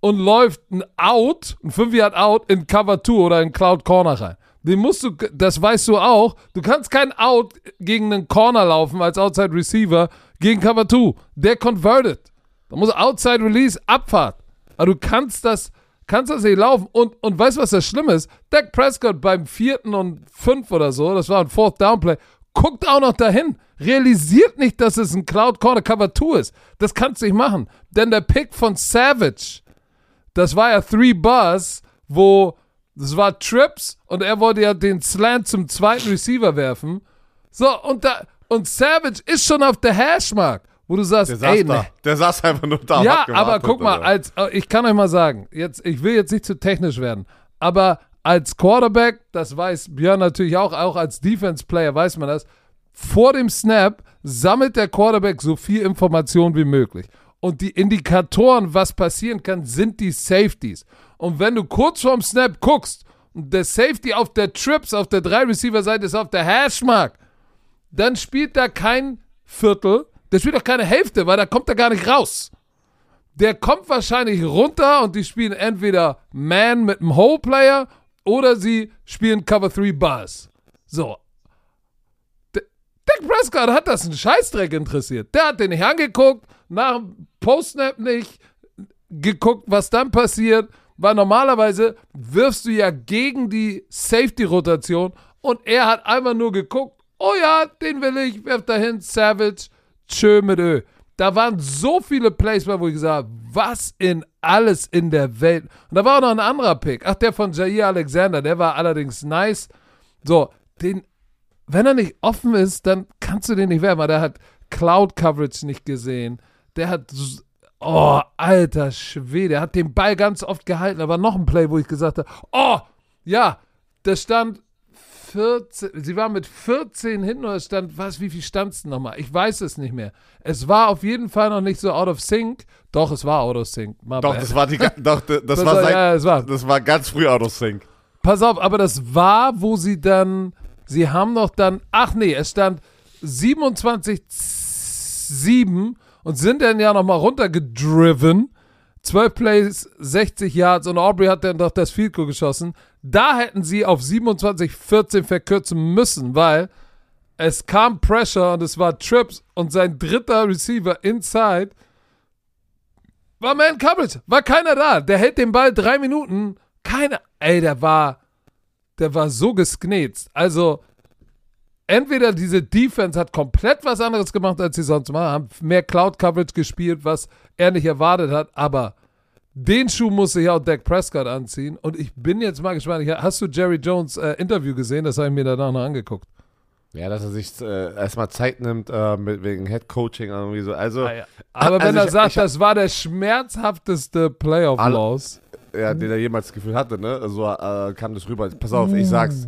und läuft ein Out, ein 5 Yard Out in Cover 2 oder in Cloud Corner rein. Den musst du, das weißt du auch, du kannst kein Out gegen einen Corner laufen als Outside Receiver gegen Cover 2. Der converted. Da muss Outside Release Abfahrt. Aber du kannst das, kannst das nicht laufen. Und, und weißt du, was das Schlimme ist? Dak Prescott beim vierten und fünf oder so, das war ein Fourth Down Play, guckt auch noch dahin. Realisiert nicht, dass es ein Cloud Corner Cover 2 ist. Das kannst du nicht machen. Denn der Pick von Savage, das war ja Three Bars, wo das war Trips und er wollte ja den Slant zum zweiten Receiver werfen. So, und da, und Savage ist schon auf der Hashmark, wo du sagst, Der saß ey, ne, Der saß einfach nur da. ja, aber guck mal, als äh, ich kann euch mal sagen, jetzt ich will jetzt nicht zu technisch werden, aber als Quarterback, das weiß Björn natürlich auch, auch als Defense Player weiß man das. Vor dem Snap sammelt der Quarterback so viel Information wie möglich. Und die Indikatoren, was passieren kann, sind die Safeties. Und wenn du kurz vorm Snap guckst und der Safety auf der Trips, auf der 3-Receiver-Seite ist auf der Hashmark, dann spielt da kein Viertel, der spielt auch keine Hälfte, weil da kommt er gar nicht raus. Der kommt wahrscheinlich runter und die spielen entweder Man mit einem Hole-Player oder sie spielen Cover 3 Bars. So. D- Dak Prescott hat das einen Scheißdreck interessiert. Der hat den nicht angeguckt, nach dem Post-Snap nicht geguckt, was dann passiert, weil normalerweise wirfst du ja gegen die Safety-Rotation und er hat einfach nur geguckt, oh ja, den will ich, werf dahin, Savage, tschö mit Ö. Da waren so viele Plays wo ich gesagt habe, was in alles in der Welt. Und da war auch noch ein anderer Pick. Ach, der von Jair Alexander, der war allerdings nice. So, den, wenn er nicht offen ist, dann kannst du den nicht werfen, weil der hat Cloud Coverage nicht gesehen. Der hat, oh, alter Schwede, hat den Ball ganz oft gehalten. Da war noch ein Play, wo ich gesagt habe, oh, ja, da stand 14, sie war mit 14 hinten oder es stand, was, wie viel stand es nochmal? Ich weiß es nicht mehr. Es war auf jeden Fall noch nicht so out of sync. Doch, es war out of sync. Doch, das war die, doch, das, Das war seit, ja, es war. das war ganz früh out of sync. Pass auf, aber das war, wo sie dann, sie haben noch dann, ach nee, es stand 27-7 und sind dann ja nochmal runtergedriven. 12 Plays, 60 Yards und Aubrey hat dann doch das Field Goal geschossen. Da hätten sie auf 27-14 verkürzen müssen, weil es kam Pressure und es war Trips und sein dritter Receiver inside war Man Coverage. War keiner da. Der hält den Ball drei Minuten. Keiner. Ey, der war, der war so gesknetzt. Also, entweder diese Defense hat komplett was anderes gemacht, als sie sonst machen, haben mehr Cloud Coverage gespielt, was er nicht erwartet hat, aber den Schuh musste ja auch Dak Prescott anziehen. Und ich bin jetzt mal gespannt. Hast du Jerry Jones äh, Interview gesehen? Das habe ich mir danach noch angeguckt. Ja, dass er sich äh, erstmal Zeit nimmt äh, mit, wegen Head Coaching irgendwie so. Also, Aber wenn Also er ich- sagt, ich das war der schmerzhafteste Playoff-Loss. ja, den er jemals das Gefühl hatte, ne? So äh, kam das rüber. Pass auf, ich sag's.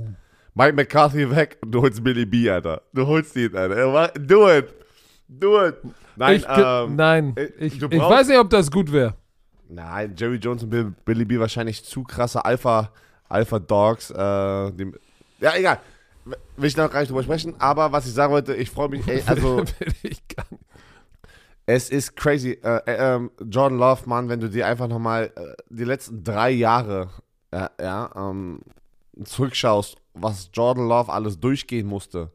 Mike McCarthy weg und du holst Billy B, Alter. Du holst ihn, Alter. Er Do it. Do it. Nein, ich, ähm, nein, äh, ich, ich weiß nicht, ob das gut wäre. Nein, Jerry Jones und Bill, Billy B wahrscheinlich zu krasse Alpha, Alpha Dogs. Äh, dem, ja, egal. Will ich noch gar nicht drüber sprechen, aber was ich sagen wollte, ich freue mich, ey, also. *laughs* Es ist crazy. Äh, äh, ähm, Jordan Love, Mann, wenn du dir einfach nochmal äh, die letzten drei Jahre ja, ja, ähm, zurückschaust, was Jordan Love alles durchgehen musste,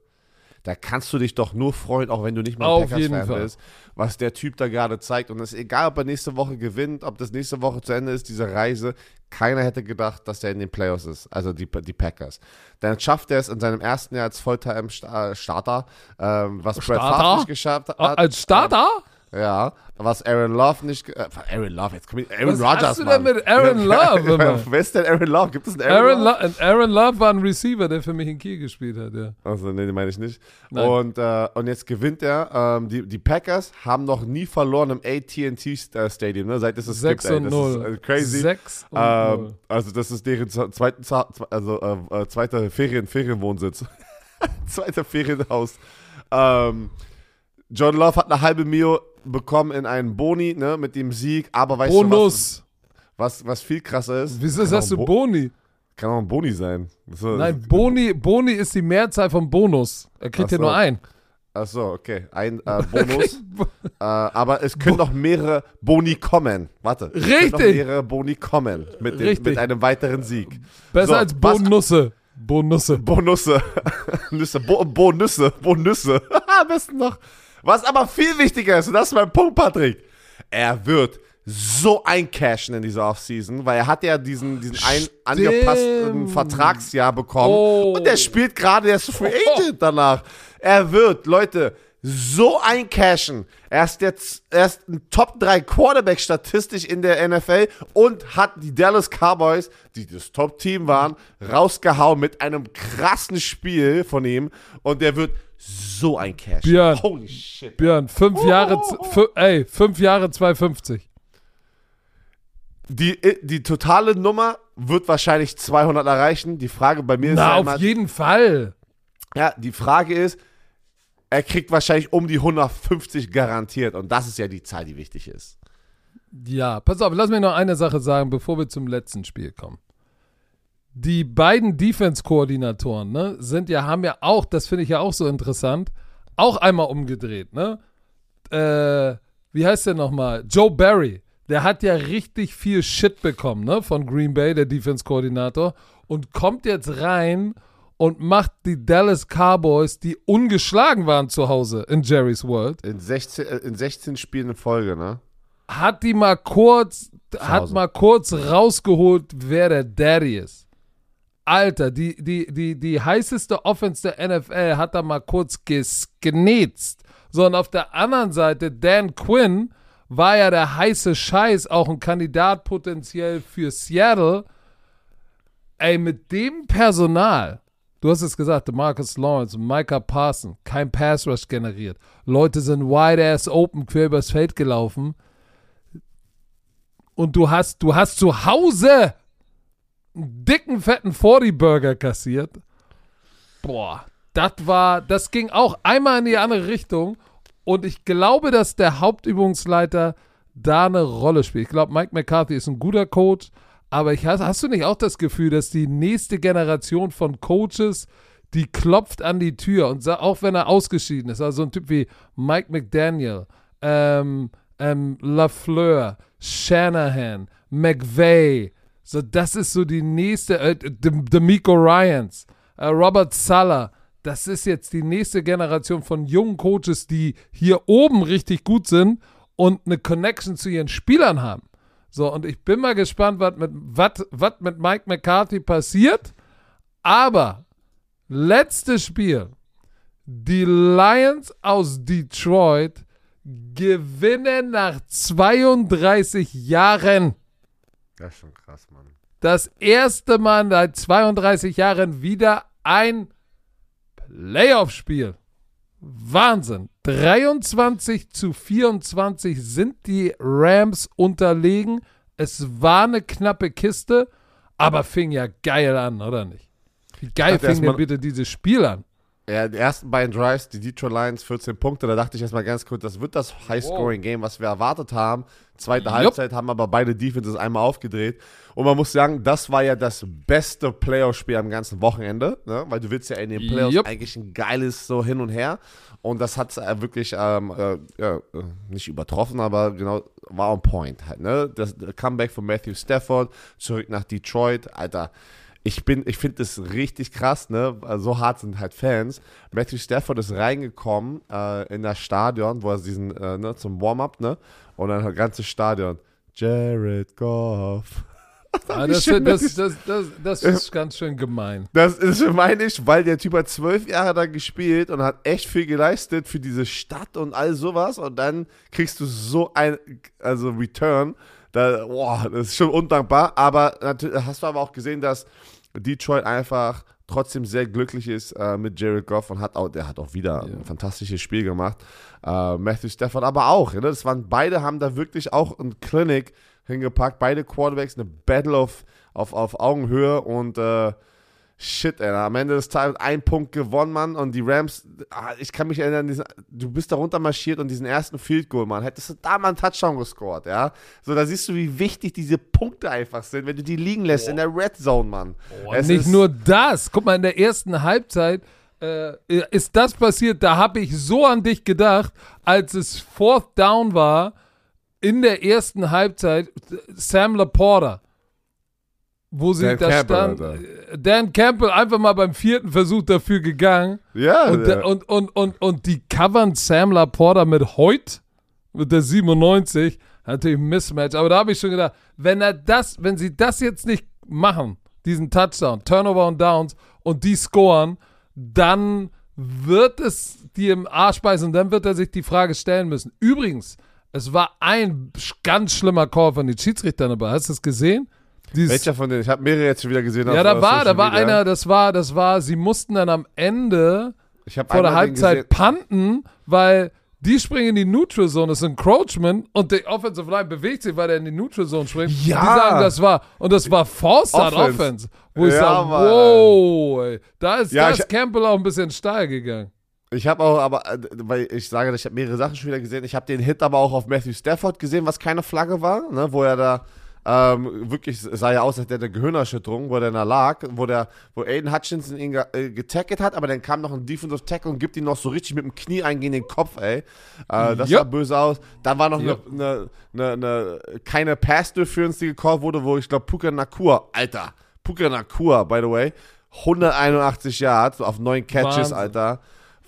da kannst du dich doch nur freuen, auch wenn du nicht mal Auf Packers-Fan bist, was der Typ da gerade zeigt. Und es ist egal, ob er nächste Woche gewinnt, ob das nächste Woche zu Ende ist, diese Reise. Keiner hätte gedacht, dass er in den Playoffs ist, also die, die Packers. Dann schafft er es in seinem ersten Jahr als Volltime-Starter, ähm, was Starter? Favre nicht geschafft hat. Ah, Als Starter? Ja, was Aaron Love nicht. Äh, Aaron Love, jetzt komm ich. Aaron Was Rodgers. hast du denn Mann. mit Aaron *laughs* Love immer? Wer ist denn Aaron Love? Gibt es einen Aaron, Aaron, Love? Lo Aaron Love war ein Receiver, der für mich in Kiel gespielt hat, ja. Also, nee, den meine ich nicht. Nein. Und, äh, und jetzt gewinnt er. Ähm, die, die Packers haben noch nie verloren im AT&T-Stadium, ne? seit es es 6 gibt. ey. und 0. ist äh, crazy. 6 und Ähm, 0. also das ist deren zweiten, also äh, äh, zweiter Ferien, Ferienwohnsitz. *laughs* zweiter Ferienhaus. Ähm, John Love hat eine halbe Mio bekommen in einen Boni, ne, mit dem Sieg, aber weißt du Bonus. was, was, was viel krasser ist? Wieso sagst du Bo- Boni? Kann auch ein Boni sein. So, Nein, Boni, Boni ist die Mehrzahl von Bonus. Er kriegt Ach ja so. nur ein. Achso, okay. Ein äh, *laughs* Bonus. äh, aber es können noch mehrere Boni kommen. Warte. Es können noch Richtig. mehrere Boni kommen mit, dem, Richtig. mit einem weiteren Sieg. Besser So, als Bonusse. Bonusse. Bonusse. *laughs* Nüsse, Bo Bonüsse. Bonüsse. *laughs* Am besten noch. Was aber viel wichtiger ist, und das ist mein Punkt, Patrick. Er wird so eincashen in dieser Offseason, weil er hat ja diesen, diesen ein, angepassten Vertragsjahr bekommen. Oh. Und der spielt gerade, der ist Free Agent danach. Er wird, Leute, so eincashen. Er ist, jetzt, er ist ein Top 3 Quarterback statistisch in der NFL und hat die Dallas Cowboys, die das Top-Team waren, rausgehauen mit einem krassen Spiel von ihm. Und der wird so eincashen. Björn. Holy shit. Björn, fünf Jahre, fü- ey, fünf Jahre 250. Die, die totale Nummer wird wahrscheinlich 200 erreichen. Die Frage bei mir ist Na, ja auf jeden Fall. ja, die Frage ist, er kriegt wahrscheinlich um die 150 garantiert. Und das ist ja die Zahl, die wichtig ist. Ja, pass auf, lass mich noch eine Sache sagen, bevor wir zum letzten Spiel kommen. Die beiden Defense-Koordinatoren, ne, sind ja, haben ja auch, das finde ich ja auch so interessant, auch einmal umgedreht, ne? Äh, wie heißt der nochmal? Joe Barry. Der hat ja richtig viel Shit bekommen, ne, von Green Bay, der Defense-Koordinator, und kommt jetzt rein und macht die Dallas Cowboys, die ungeschlagen waren zu Hause in Jerry's World, In 16, äh, in 16 Spielen in Folge, ne? hat die mal kurz, hat mal kurz rausgeholt, wer der Daddy ist. Alter, die, die, die, die heißeste Offense der NFL hat da mal kurz ges genetzt. So, und auf der anderen Seite, Dan Quinn war ja der heiße Scheiß, auch ein Kandidat potenziell für Seattle. Ey, mit dem Personal, du hast es gesagt, Marcus Lawrence, Micah Parson, kein Pass Rush generiert. Leute sind wide ass open quer übers Feld gelaufen. Und du hast, du hast zu Hause einen dicken, fetten 40-Burger kassiert. Boah, das war, das ging auch einmal in die andere Richtung. Und ich glaube, dass der Hauptübungsleiter da eine Rolle spielt. Ich glaube, Mike McCarthy ist ein guter Coach, aber ich, hast, hast du nicht auch das Gefühl, dass die nächste Generation von Coaches, die klopft an die Tür und auch wenn er ausgeschieden ist, also ein Typ wie Mike McDaniel, ähm, ähm, LaFleur, Shanahan, McVay, so das ist so die nächste, äh, D'Amico Ryans, äh, Robert Sala, das ist jetzt die nächste Generation von jungen Coaches, die hier oben richtig gut sind und eine Connection zu ihren Spielern haben. So, und ich bin mal gespannt, was mit, wat- wat mit Mike McCarthy passiert. Aber letztes Spiel. Die Lions aus Detroit gewinnen nach 32 Jahren. Das ist schon krass, Mann. Das erste Mal seit 32 Jahren wieder ein Playoff-Spiel. Wahnsinn. 23 zu 24 sind die Rams unterlegen. Es war eine knappe Kiste, aber fing ja geil an, oder nicht? Wie geil fing denn bitte dieses Spiel an? Ja, die ersten beiden Drives, die Detroit Lions, 14 Punkte, da dachte ich erstmal ganz kurz, das wird das High-Scoring-Game, was wir erwartet haben. Zweite Jupp. Halbzeit haben aber beide Defenses einmal aufgedreht. Und man muss sagen, das war ja das beste Playoff-Spiel am ganzen Wochenende, ne? weil du willst ja in den Playoffs Jupp. eigentlich ein geiles so hin und her. Und das hat äh, wirklich ähm, äh, ja, äh, nicht übertroffen, aber genau, war on point halt. Ne? Das Comeback von Matthew Stafford zurück nach Detroit, Alter. Ich bin, ich finde das richtig krass, ne? Also So hart sind halt Fans. Matthew Stafford ist reingekommen äh, in das Stadion, wo er diesen, äh, ne, zum Warm-up, ne? Und dann das ganze Stadion. Jared Goff. *laughs* Ah, das, schön das, das das, das, das ist ganz schön gemein. Das ist, meine ich, weil der Typ hat zwölf Jahre da gespielt und hat echt viel geleistet für diese Stadt und all sowas. Und dann kriegst du so ein, also Return. Da, boah, das ist schon undankbar. Aber natürlich hast du aber auch gesehen, dass Detroit einfach trotzdem sehr glücklich ist äh, mit Jared Goff und hat auch, der hat auch wieder ein fantastisches Spiel gemacht. Äh, Matthew Stafford aber auch. Ne? Das waren beide haben da wirklich auch ein Clinic hingepackt. Beide Quarterbacks eine Battle auf, auf, auf Augenhöhe und äh, Shit, ey, am Ende des Tages ein Punkt gewonnen, Mann. Und die Rams, ah, ich kann mich erinnern, diesen, du bist da runtermarschiert und diesen ersten Field Goal, Mann. Hättest du da mal einen Touchdown gescored, ja? So, da siehst du, wie wichtig diese Punkte einfach sind, wenn du die liegen lässt in der Red Zone, Mann. Es Nicht ist- nur das. Guck mal, in der ersten Halbzeit äh, ist das passiert. Da habe ich so an dich gedacht, als es Fourth Down war in der ersten Halbzeit. Sam Laporta, wo sie Dan da Campbell, stand. Alter. äh, Dan Campbell einfach mal beim vierten Versuch dafür gegangen. Ja, Und, der- und, und, und, und die covern Sam Laporta mit Heut, mit der 97, natürlich ein Mismatch. Aber da habe ich schon gedacht, wenn er das, wenn sie das jetzt nicht machen, diesen Touchdown, Turnover und Downs und die scoren, dann wird es dir im Arsch beißen und dann wird er sich die Frage stellen müssen. Übrigens, es war ein ganz schlimmer Call von den Schiedsrichtern dabei. Hast du es gesehen? Dieses, welcher von denen? Ich habe mehrere jetzt schon wieder gesehen. ja, da war, Social da war Media. einer, das war, das war, sie mussten dann am Ende vor der Halbzeit punten, weil die springen in die Neutral Zone, das ist Encroachment und der Offensive Line bewegt sich, weil er in die Neutral Zone springt. Ja. Die sagen, das war, und das war Start Offense. Offense. Wo ich Ja, sage, wow, ey, da ist, Ja, da ist Campbell auch ein bisschen steil gegangen. Ich habe auch, aber, äh, weil ich sage, ich habe mehrere Sachen schon wieder gesehen. Ich habe den Hit aber auch auf Matthew Stafford gesehen, was keine Flagge war, ne, wo er da ähm, wirklich sah ja aus, als hätte er eine Gehirnerschütterung, wo der da lag, wo der, wo Aiden Hutchinson ihn ge äh, getackelt hat, aber dann kam noch ein Defensive Tackle und gibt ihm noch so richtig mit dem Knie einen gegen den Kopf, ey. Äh, das Jupp. sah böse aus. Dann war noch eine, Jupp. eine, eine, eine, keine Pass-Interference, die gecallt wurde, wo ich glaube, Puka Nakua, Alter, Puka Nakua, by the way, 181 Yards auf neun Catches, Wahnsinn. Alter.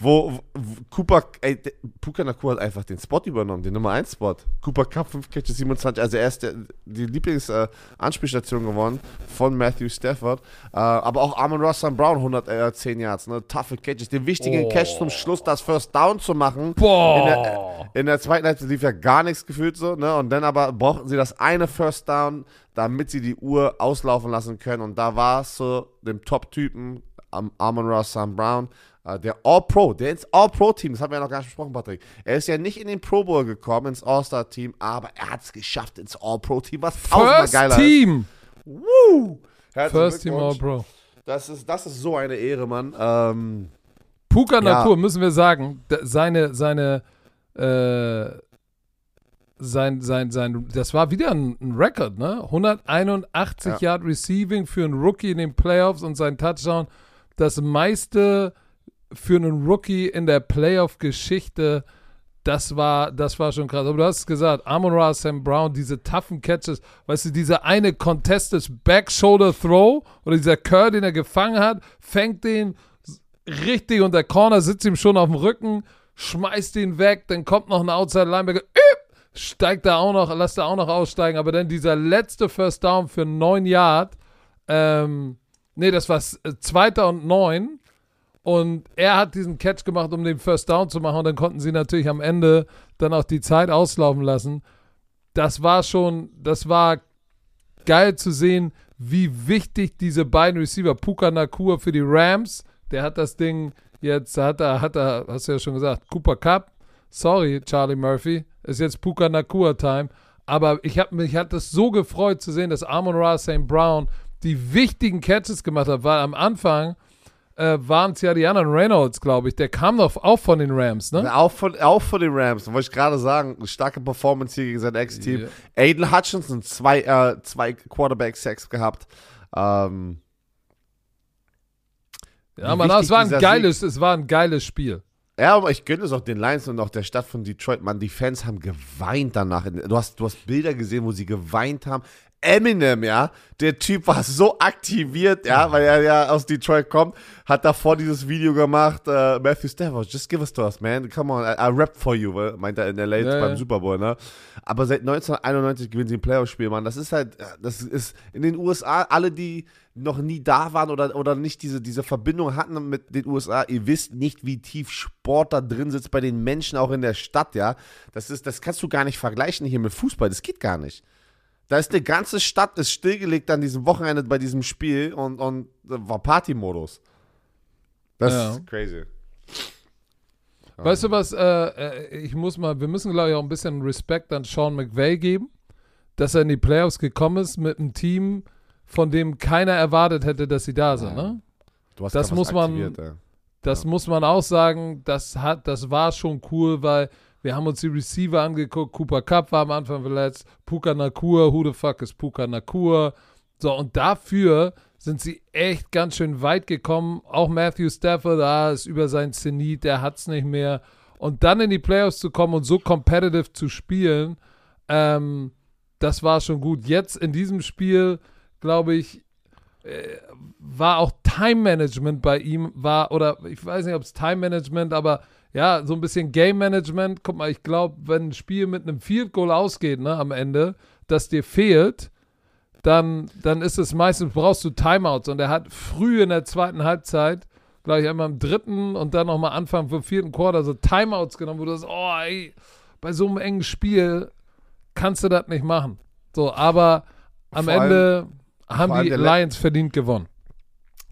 Wo, wo Cooper, ey, Puka Nakua hat einfach den Spot übernommen, den Nummer 1 Spot. Cooper Cup 5 Catches 27, also er ist der, die Lieblings-Anspielstation geworden von Matthew Stafford. Äh, aber auch Amon Ross St. Brown 110 Yards, ne? Toughe Catches. Den wichtigen Oh. Catch zum Schluss, das First Down zu machen. Boah. In der, in der zweiten Halbzeit lief ja gar nichts gefühlt so, ne? Und dann aber brauchten sie das eine First Down, damit sie die Uhr auslaufen lassen können. Und da war es so dem Top-Typen, Ross St. Brown, äh, der All-Pro, der ins All-Pro-Team, das haben wir ja noch gar nicht besprochen, Patrick. Er ist ja nicht in den Pro Bowl gekommen, ins All-Star-Team, aber er hat es geschafft ins All-Pro-Team, was tausendmal First geiler Team. ist. Woo! Herzlichen First Team All Glückwunsch. Pro. Das ist, das ist so eine Ehre, Mann. Ähm, Puka Ja. Nakur, müssen wir sagen, seine, seine, äh, sein, sein, sein, das war wieder ein, ein Rekord, ne? 181 Ja. Yard Receiving für einen Rookie in den Playoffs und sein Touchdown, das meiste für einen Rookie in der Playoff-Geschichte. Das war, das war schon krass. Aber du hast es gesagt, Amon Ra, Sam Brown, diese toughen Catches, weißt du, dieser eine Contested Back-Shoulder Throw oder dieser Curl, den er gefangen hat, fängt den richtig und der Corner sitzt ihm schon auf dem Rücken, schmeißt ihn weg, dann kommt noch ein Outside Linebacker, steigt da auch noch, lässt er auch noch aussteigen, aber dann dieser letzte First Down für 9 Yard, ähm, nee, das war äh, zweiter und neun und er hat diesen Catch gemacht, um den First Down zu machen und dann konnten sie natürlich am Ende dann auch die Zeit auslaufen lassen. Das war schon, das war geil zu sehen, wie wichtig diese beiden Receiver, Puka Nakua für die Rams, der hat das Ding jetzt, hat er, hat er, hast du ja schon gesagt, Cooper Cup, sorry, Charlie Murphy, ist jetzt Puka Nakua Time, aber ich habe mich hat das so gefreut zu sehen, dass Amon Ra St. Brown die wichtigen Catches gemacht hat, weil am Anfang äh, waren es ja die anderen Reynolds, glaube ich. Der kam doch auch von den Rams, ne? Auch von, auch von den Rams, wollte ich gerade sagen. Eine starke Performance hier gegen sein Ex-Team. Ja. Aiden Hutchinson, zwei, äh, zwei Quarterback-Sacks gehabt. Ähm, Ja, Wie man, es war ein geiles, es war ein geiles Spiel. Ja, aber ich gönne es auch den Lions und auch der Stadt von Detroit. Mann, die Fans haben geweint danach. Du hast, du hast Bilder gesehen, wo sie geweint haben. Eminem, ja, der Typ war so aktiviert, ja, weil er ja aus Detroit kommt, hat davor dieses Video gemacht, äh, Matthew Stafford, just give us to us, man, come on, I, I rap for you, weil- meint er in LA Ja, beim ja. Super Bowl, ne? Aber seit 1991 gewinnen sie ein Playoff-Spiel, Mann, das ist halt, das ist in den USA, alle, die noch nie da waren oder, oder nicht diese, diese Verbindung hatten mit den USA, ihr wisst nicht, wie tief Sport da drin sitzt bei den Menschen, auch in der Stadt, ja. Das ist, das kannst du gar nicht vergleichen hier mit Fußball, das geht gar nicht. Da ist eine ganze Stadt ist stillgelegt an diesem Wochenende bei diesem Spiel und, und war Partymodus. Das Ja. ist crazy. Weißt du was, äh, äh, ich muss mal, wir müssen glaube ich auch ein bisschen Respekt an Sean McVay geben, dass er in die Playoffs gekommen ist mit einem Team, von dem keiner erwartet hätte, dass sie da sind, ne? Du hast Das muss man- ey. Das muss man auch sagen, das hat, das war schon cool, weil wir haben uns die Receiver angeguckt. Cooper Cup war am Anfang verletzt. Puka Nakur, who the fuck ist Puka Nakur? So, und dafür sind sie echt ganz schön weit gekommen. Auch Matthew Stafford, da ist über sein Zenit, der hat's nicht mehr. Und dann in die Playoffs zu kommen und so competitive zu spielen, ähm, das war schon gut. Jetzt in diesem Spiel, glaube ich, war auch Time Management bei ihm, war, oder ich weiß nicht, ob es Time Management, aber ja, so ein bisschen Game Management. Guck mal, ich glaube, wenn ein Spiel mit einem Field Goal ausgeht, ne, am Ende, das dir fehlt, dann, dann ist es meistens, brauchst du Timeouts. Und er hat früh in der zweiten Halbzeit, glaube ich, einmal im dritten und dann nochmal Anfang vom vierten Quarter so Timeouts genommen, wo du sagst, oh, ey, bei so einem engen Spiel kannst du das nicht machen. So, aber am Vor allem- Ende haben allem die der Le- Lions verdient gewonnen.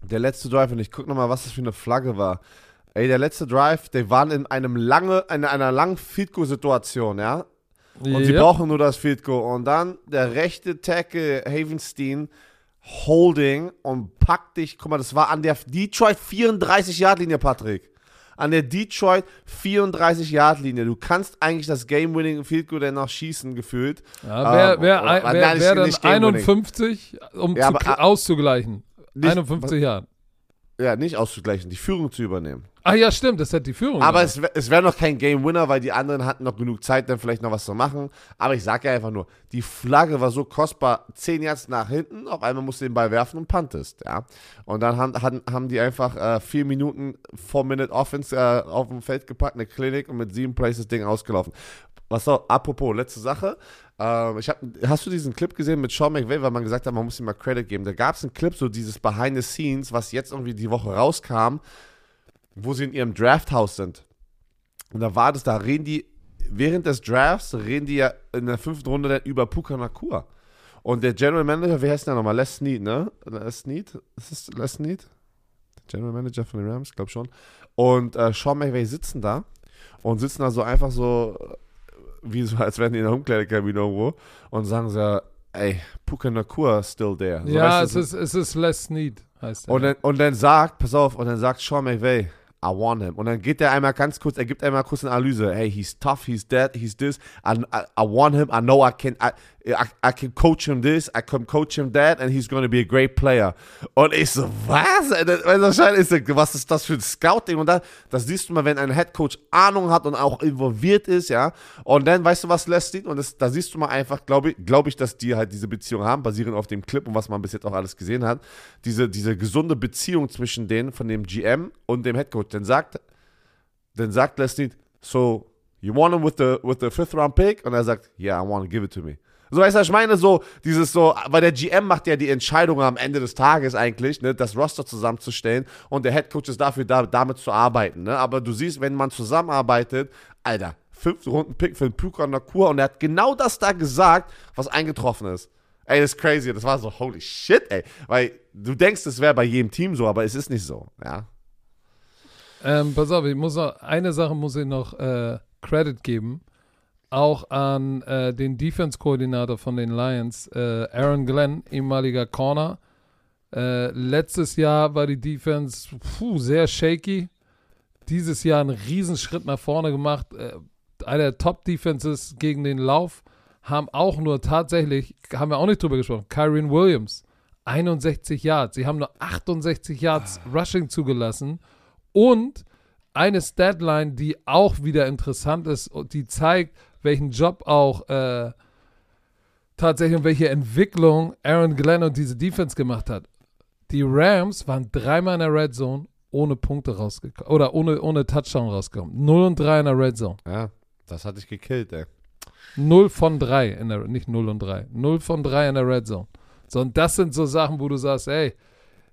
Der letzte Drive, und ich guck nochmal, was das für eine Flagge war. Ey, der letzte Drive, die waren in einem lange, in einer langen Field Goal Situation, ja. Und sie Ja. brauchen nur das Field Goal. Und dann der rechte Tackle Havenstein Holding und packt dich. Guck mal, das war an der Detroit 34 Yard Linie, Patrick. An der Detroit 34 Yard Linie. Du kannst eigentlich das Game Winning Field Goal dann noch schießen gefühlt. Ja, wer, Ähm, wer, oder- nein, wer, nicht- wer dann nicht Game Winning. 51, um Ja, zu, aber, äh, auszugleichen. Nicht- 51 Jahre. Ja, nicht auszugleichen, die Führung zu übernehmen. Ach ja, stimmt, das hat die Führung. Aber gemacht. es, es wäre noch kein Game Winner, weil die anderen hatten noch genug Zeit, dann vielleicht noch was zu machen. Aber ich sage ja einfach nur, die Flagge war so kostbar, 10 Yards nach hinten, auf einmal musst du den Ball werfen und puntest, ja. Und dann haben, haben, haben die einfach äh, vier Minuten, 4 Minute Offense äh, auf dem Feld gepackt, eine Klinik und mit sieben Plays das Ding ausgelaufen. Was so, apropos, letzte Sache. Ähm, ich hab, hast du diesen Clip gesehen mit Sean McVay, weil man gesagt hat, man muss ihm mal Credit geben. Da gab es einen Clip, so dieses Behind the Scenes, was jetzt irgendwie die Woche rauskam, wo sie in ihrem Drafthaus sind. Und da war das, da reden die, während des Drafts reden die ja in der fünften Runde dann über Puka Nakua. Und der General Manager, wie heißt der nochmal? Les Snead, ne? Les Snead? Ist es Les Snead? Der General Manager von den Rams, glaub schon. Und äh, Sean McVay sitzen da und sitzen da so einfach so, äh, wie so, als wären die in der Umkleidekabine irgendwo und sagen so, ey, Puka Nakua still there. So, ja, es ist, es ist Les Need, heißt er. und dann, und dann sagt, pass auf, und dann sagt Sean McVay, I want him. Und dann geht er einmal ganz kurz, er gibt einmal kurz eine Analyse. Hey, he's tough, he's that, he's this. I, I, I want him. I know I can, I, I, I can coach him this, I can coach him that, and he's going to be a great player. Und ich so, was? So, was ist das für ein Scouting? Und da, das siehst du mal, wenn ein Head Coach Ahnung hat und auch involviert ist, ja. Und dann, weißt du, was lässt Und das, da siehst du mal einfach, glaube ich, glaube ich, dass die halt diese Beziehung haben, basierend auf dem Clip und was man bis jetzt auch alles gesehen hat. Diese, diese gesunde Beziehung zwischen denen, von dem GM und dem Head Dann sagt, dann sagt Leslie, so, you want him with the, with the fifth round pick? Und er sagt, yeah, I want to give it to me. So, weißt du, ich meine, so, dieses so, weil der GM macht ja die Entscheidung am Ende des Tages eigentlich, ne, das Roster zusammenzustellen und der Head Coach ist dafür da, damit zu arbeiten, ne, aber du siehst, wenn man zusammenarbeitet, Alter, fünfte Runden Pick für den Puka Nakur und er hat genau das da gesagt, was eingetroffen ist. Ey, das ist crazy, das war so, holy shit, ey, weil du denkst, es wäre bei jedem Team so, aber es ist nicht so, ja. Ähm, pass auf, ich muss noch, eine Sache muss ich noch äh, Credit geben. Auch an äh, den Defense-Koordinator von den Lions, äh, Aaron Glenn, ehemaliger Corner. Äh, letztes Jahr war die Defense puh, sehr shaky. Dieses Jahr einen Riesenschritt nach vorne gemacht. Äh, einer der Top-Defenses gegen den Lauf haben auch nur tatsächlich, haben wir auch nicht drüber gesprochen, Kyron Williams, 61 Yards. Sie haben nur 68 Yards Rushing zugelassen und eine Statline, die auch wieder interessant ist und die zeigt, welchen Job auch äh, tatsächlich und welche Entwicklung Aaron Glenn und diese Defense gemacht hat. Die Rams waren dreimal in der Red Zone ohne Punkte rausgekommen oder ohne, ohne Touchdown rausgekommen. 0 und 3 in der Red Zone. Ja, das hatte ich gekillt, ey. 0 von 3 in der, nicht 0 und 3, 0 von 3 in der Red Zone. So, und das sind so Sachen, wo du sagst, ey,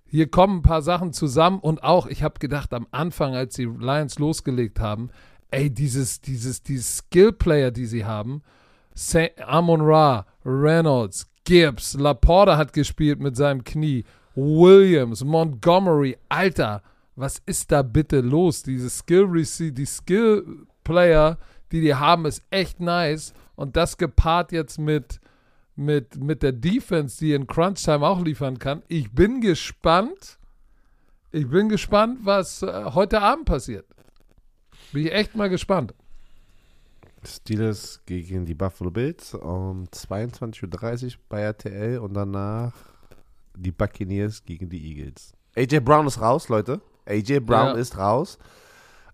hier kommen ein paar Sachen zusammen und auch, ich habe gedacht am Anfang, als die Lions losgelegt haben, ey, dieses, dieses, dieses Skill-Player, die sie haben, Amon Ra, Reynolds, Gibbs, Laporta hat gespielt mit seinem Knie, Williams, Montgomery, Alter, was ist da bitte los? Diese Skill die Skill Player, die die haben, ist echt nice und das gepaart jetzt mit mit, mit der Defense, die in Crunch Time auch liefern kann. Ich bin gespannt. Ich bin gespannt, was äh, heute Abend passiert. Bin ich echt mal gespannt. Steelers gegen die Buffalo Bills um 22.30 Uhr bei RTL und danach die Buccaneers gegen die Eagles. AJ Brown ist raus, Leute. AJ Brown ja. ist raus.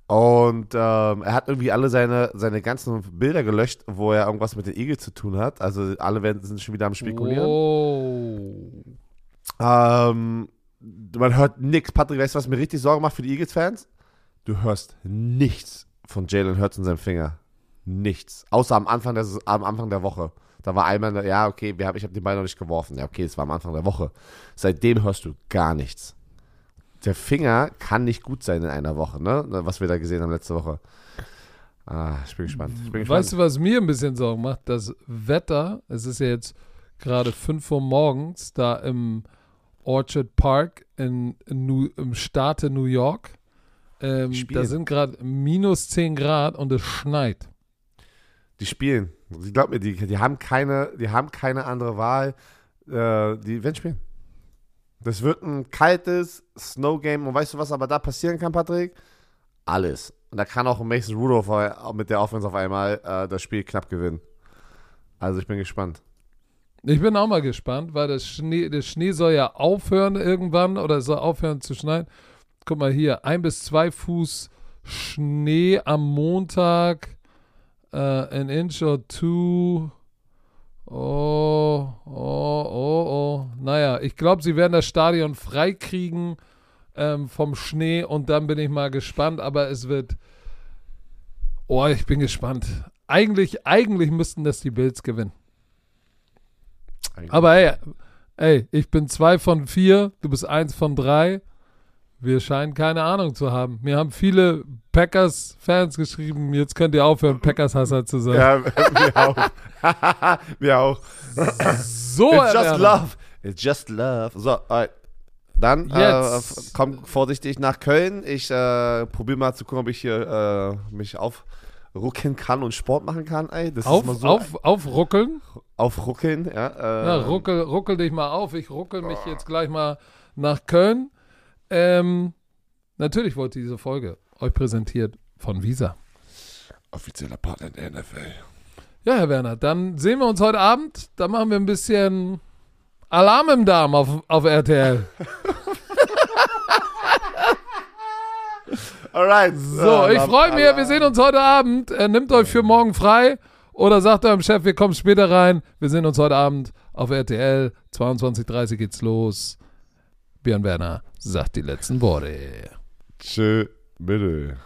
Und ähm, er hat irgendwie alle seine, seine ganzen Bilder gelöscht, wo er irgendwas mit den Eagles zu tun hat. Also alle werden, sind schon wieder am Spekulieren. Ähm, man hört nichts. Patrick, weißt du, was mir richtig Sorgen macht für die Eagles-Fans? Du hörst nichts von Jalen Hurts in seinem Finger. Nichts. Außer am Anfang der, am Anfang der Woche. Da war einmal, ja, okay, wir hab, ich habe den Ball noch nicht geworfen. Ja, okay, es war am Anfang der Woche. Seitdem hörst du gar nichts. Der Finger kann nicht gut sein in einer Woche, ne? Was wir da gesehen haben letzte Woche. Ah, ich bin gespannt. Ich bin gespannt. Weißt du, was mir ein bisschen Sorgen macht? Das Wetter, es ist ja jetzt gerade 5 Uhr morgens da im Orchard Park in, in New, im Staate New York. Ähm, da sind gerade minus 10 Grad und es schneit. Die spielen. Ich glaube mir, die, die, haben keine, die haben keine andere Wahl. Äh, die werden spielen. Das wird ein kaltes Snow-Game. Und weißt du, was aber da passieren kann, Patrick? Alles. Und da kann auch Mason Rudolph mit der Offense auf einmal äh, das Spiel knapp gewinnen. Also ich bin gespannt. Ich bin auch mal gespannt, weil das Schnee, der Schnee soll ja aufhören irgendwann oder soll aufhören zu schneien. Guck mal hier, ein bis zwei Fuß Schnee am Montag, äh, an inch or two. Oh, oh, oh, oh. Naja, ich glaube, sie werden das Stadion freikriegen ähm, vom Schnee und dann bin ich mal gespannt, aber es wird. Oh, ich bin gespannt. Eigentlich, eigentlich müssten das die Bills gewinnen. Eigentlich. Aber hey, ey, ich bin zwei von vier, du bist eins von drei. Wir scheinen keine Ahnung zu haben. Mir haben viele Packers-Fans geschrieben, jetzt könnt ihr aufhören, Packers-Hasser zu sein. Ja, *laughs* wir auch. *laughs* wir auch. So, It's just love. It's just love. So, alright. Dann äh, komm vorsichtig nach Köln. Ich äh, probiere mal zu gucken, ob ich hier äh, mich aufruckeln kann und Sport machen kann. Ey, das auf, ist mal so auf, aufruckeln? Aufruckeln, ja. Äh, ja ruckel, ruckel dich mal auf. Ich ruckel mich jetzt gleich mal nach Köln. Ähm, natürlich wurde diese Folge euch präsentiert von Visa. Offizieller Partner der NFL. Ja, Herr Werner, dann sehen wir uns heute Abend. Da machen wir ein bisschen Alarm im Darm auf, auf RTL. *laughs* Alright. So, ich freue mich. Wir sehen uns heute Abend. Er nimmt euch für morgen frei oder sagt eurem Chef, wir kommen später rein. Wir sehen uns heute Abend auf RTL. 22.30 geht's los. Björn Werner sagt die letzten Worte. Tschö, bitte.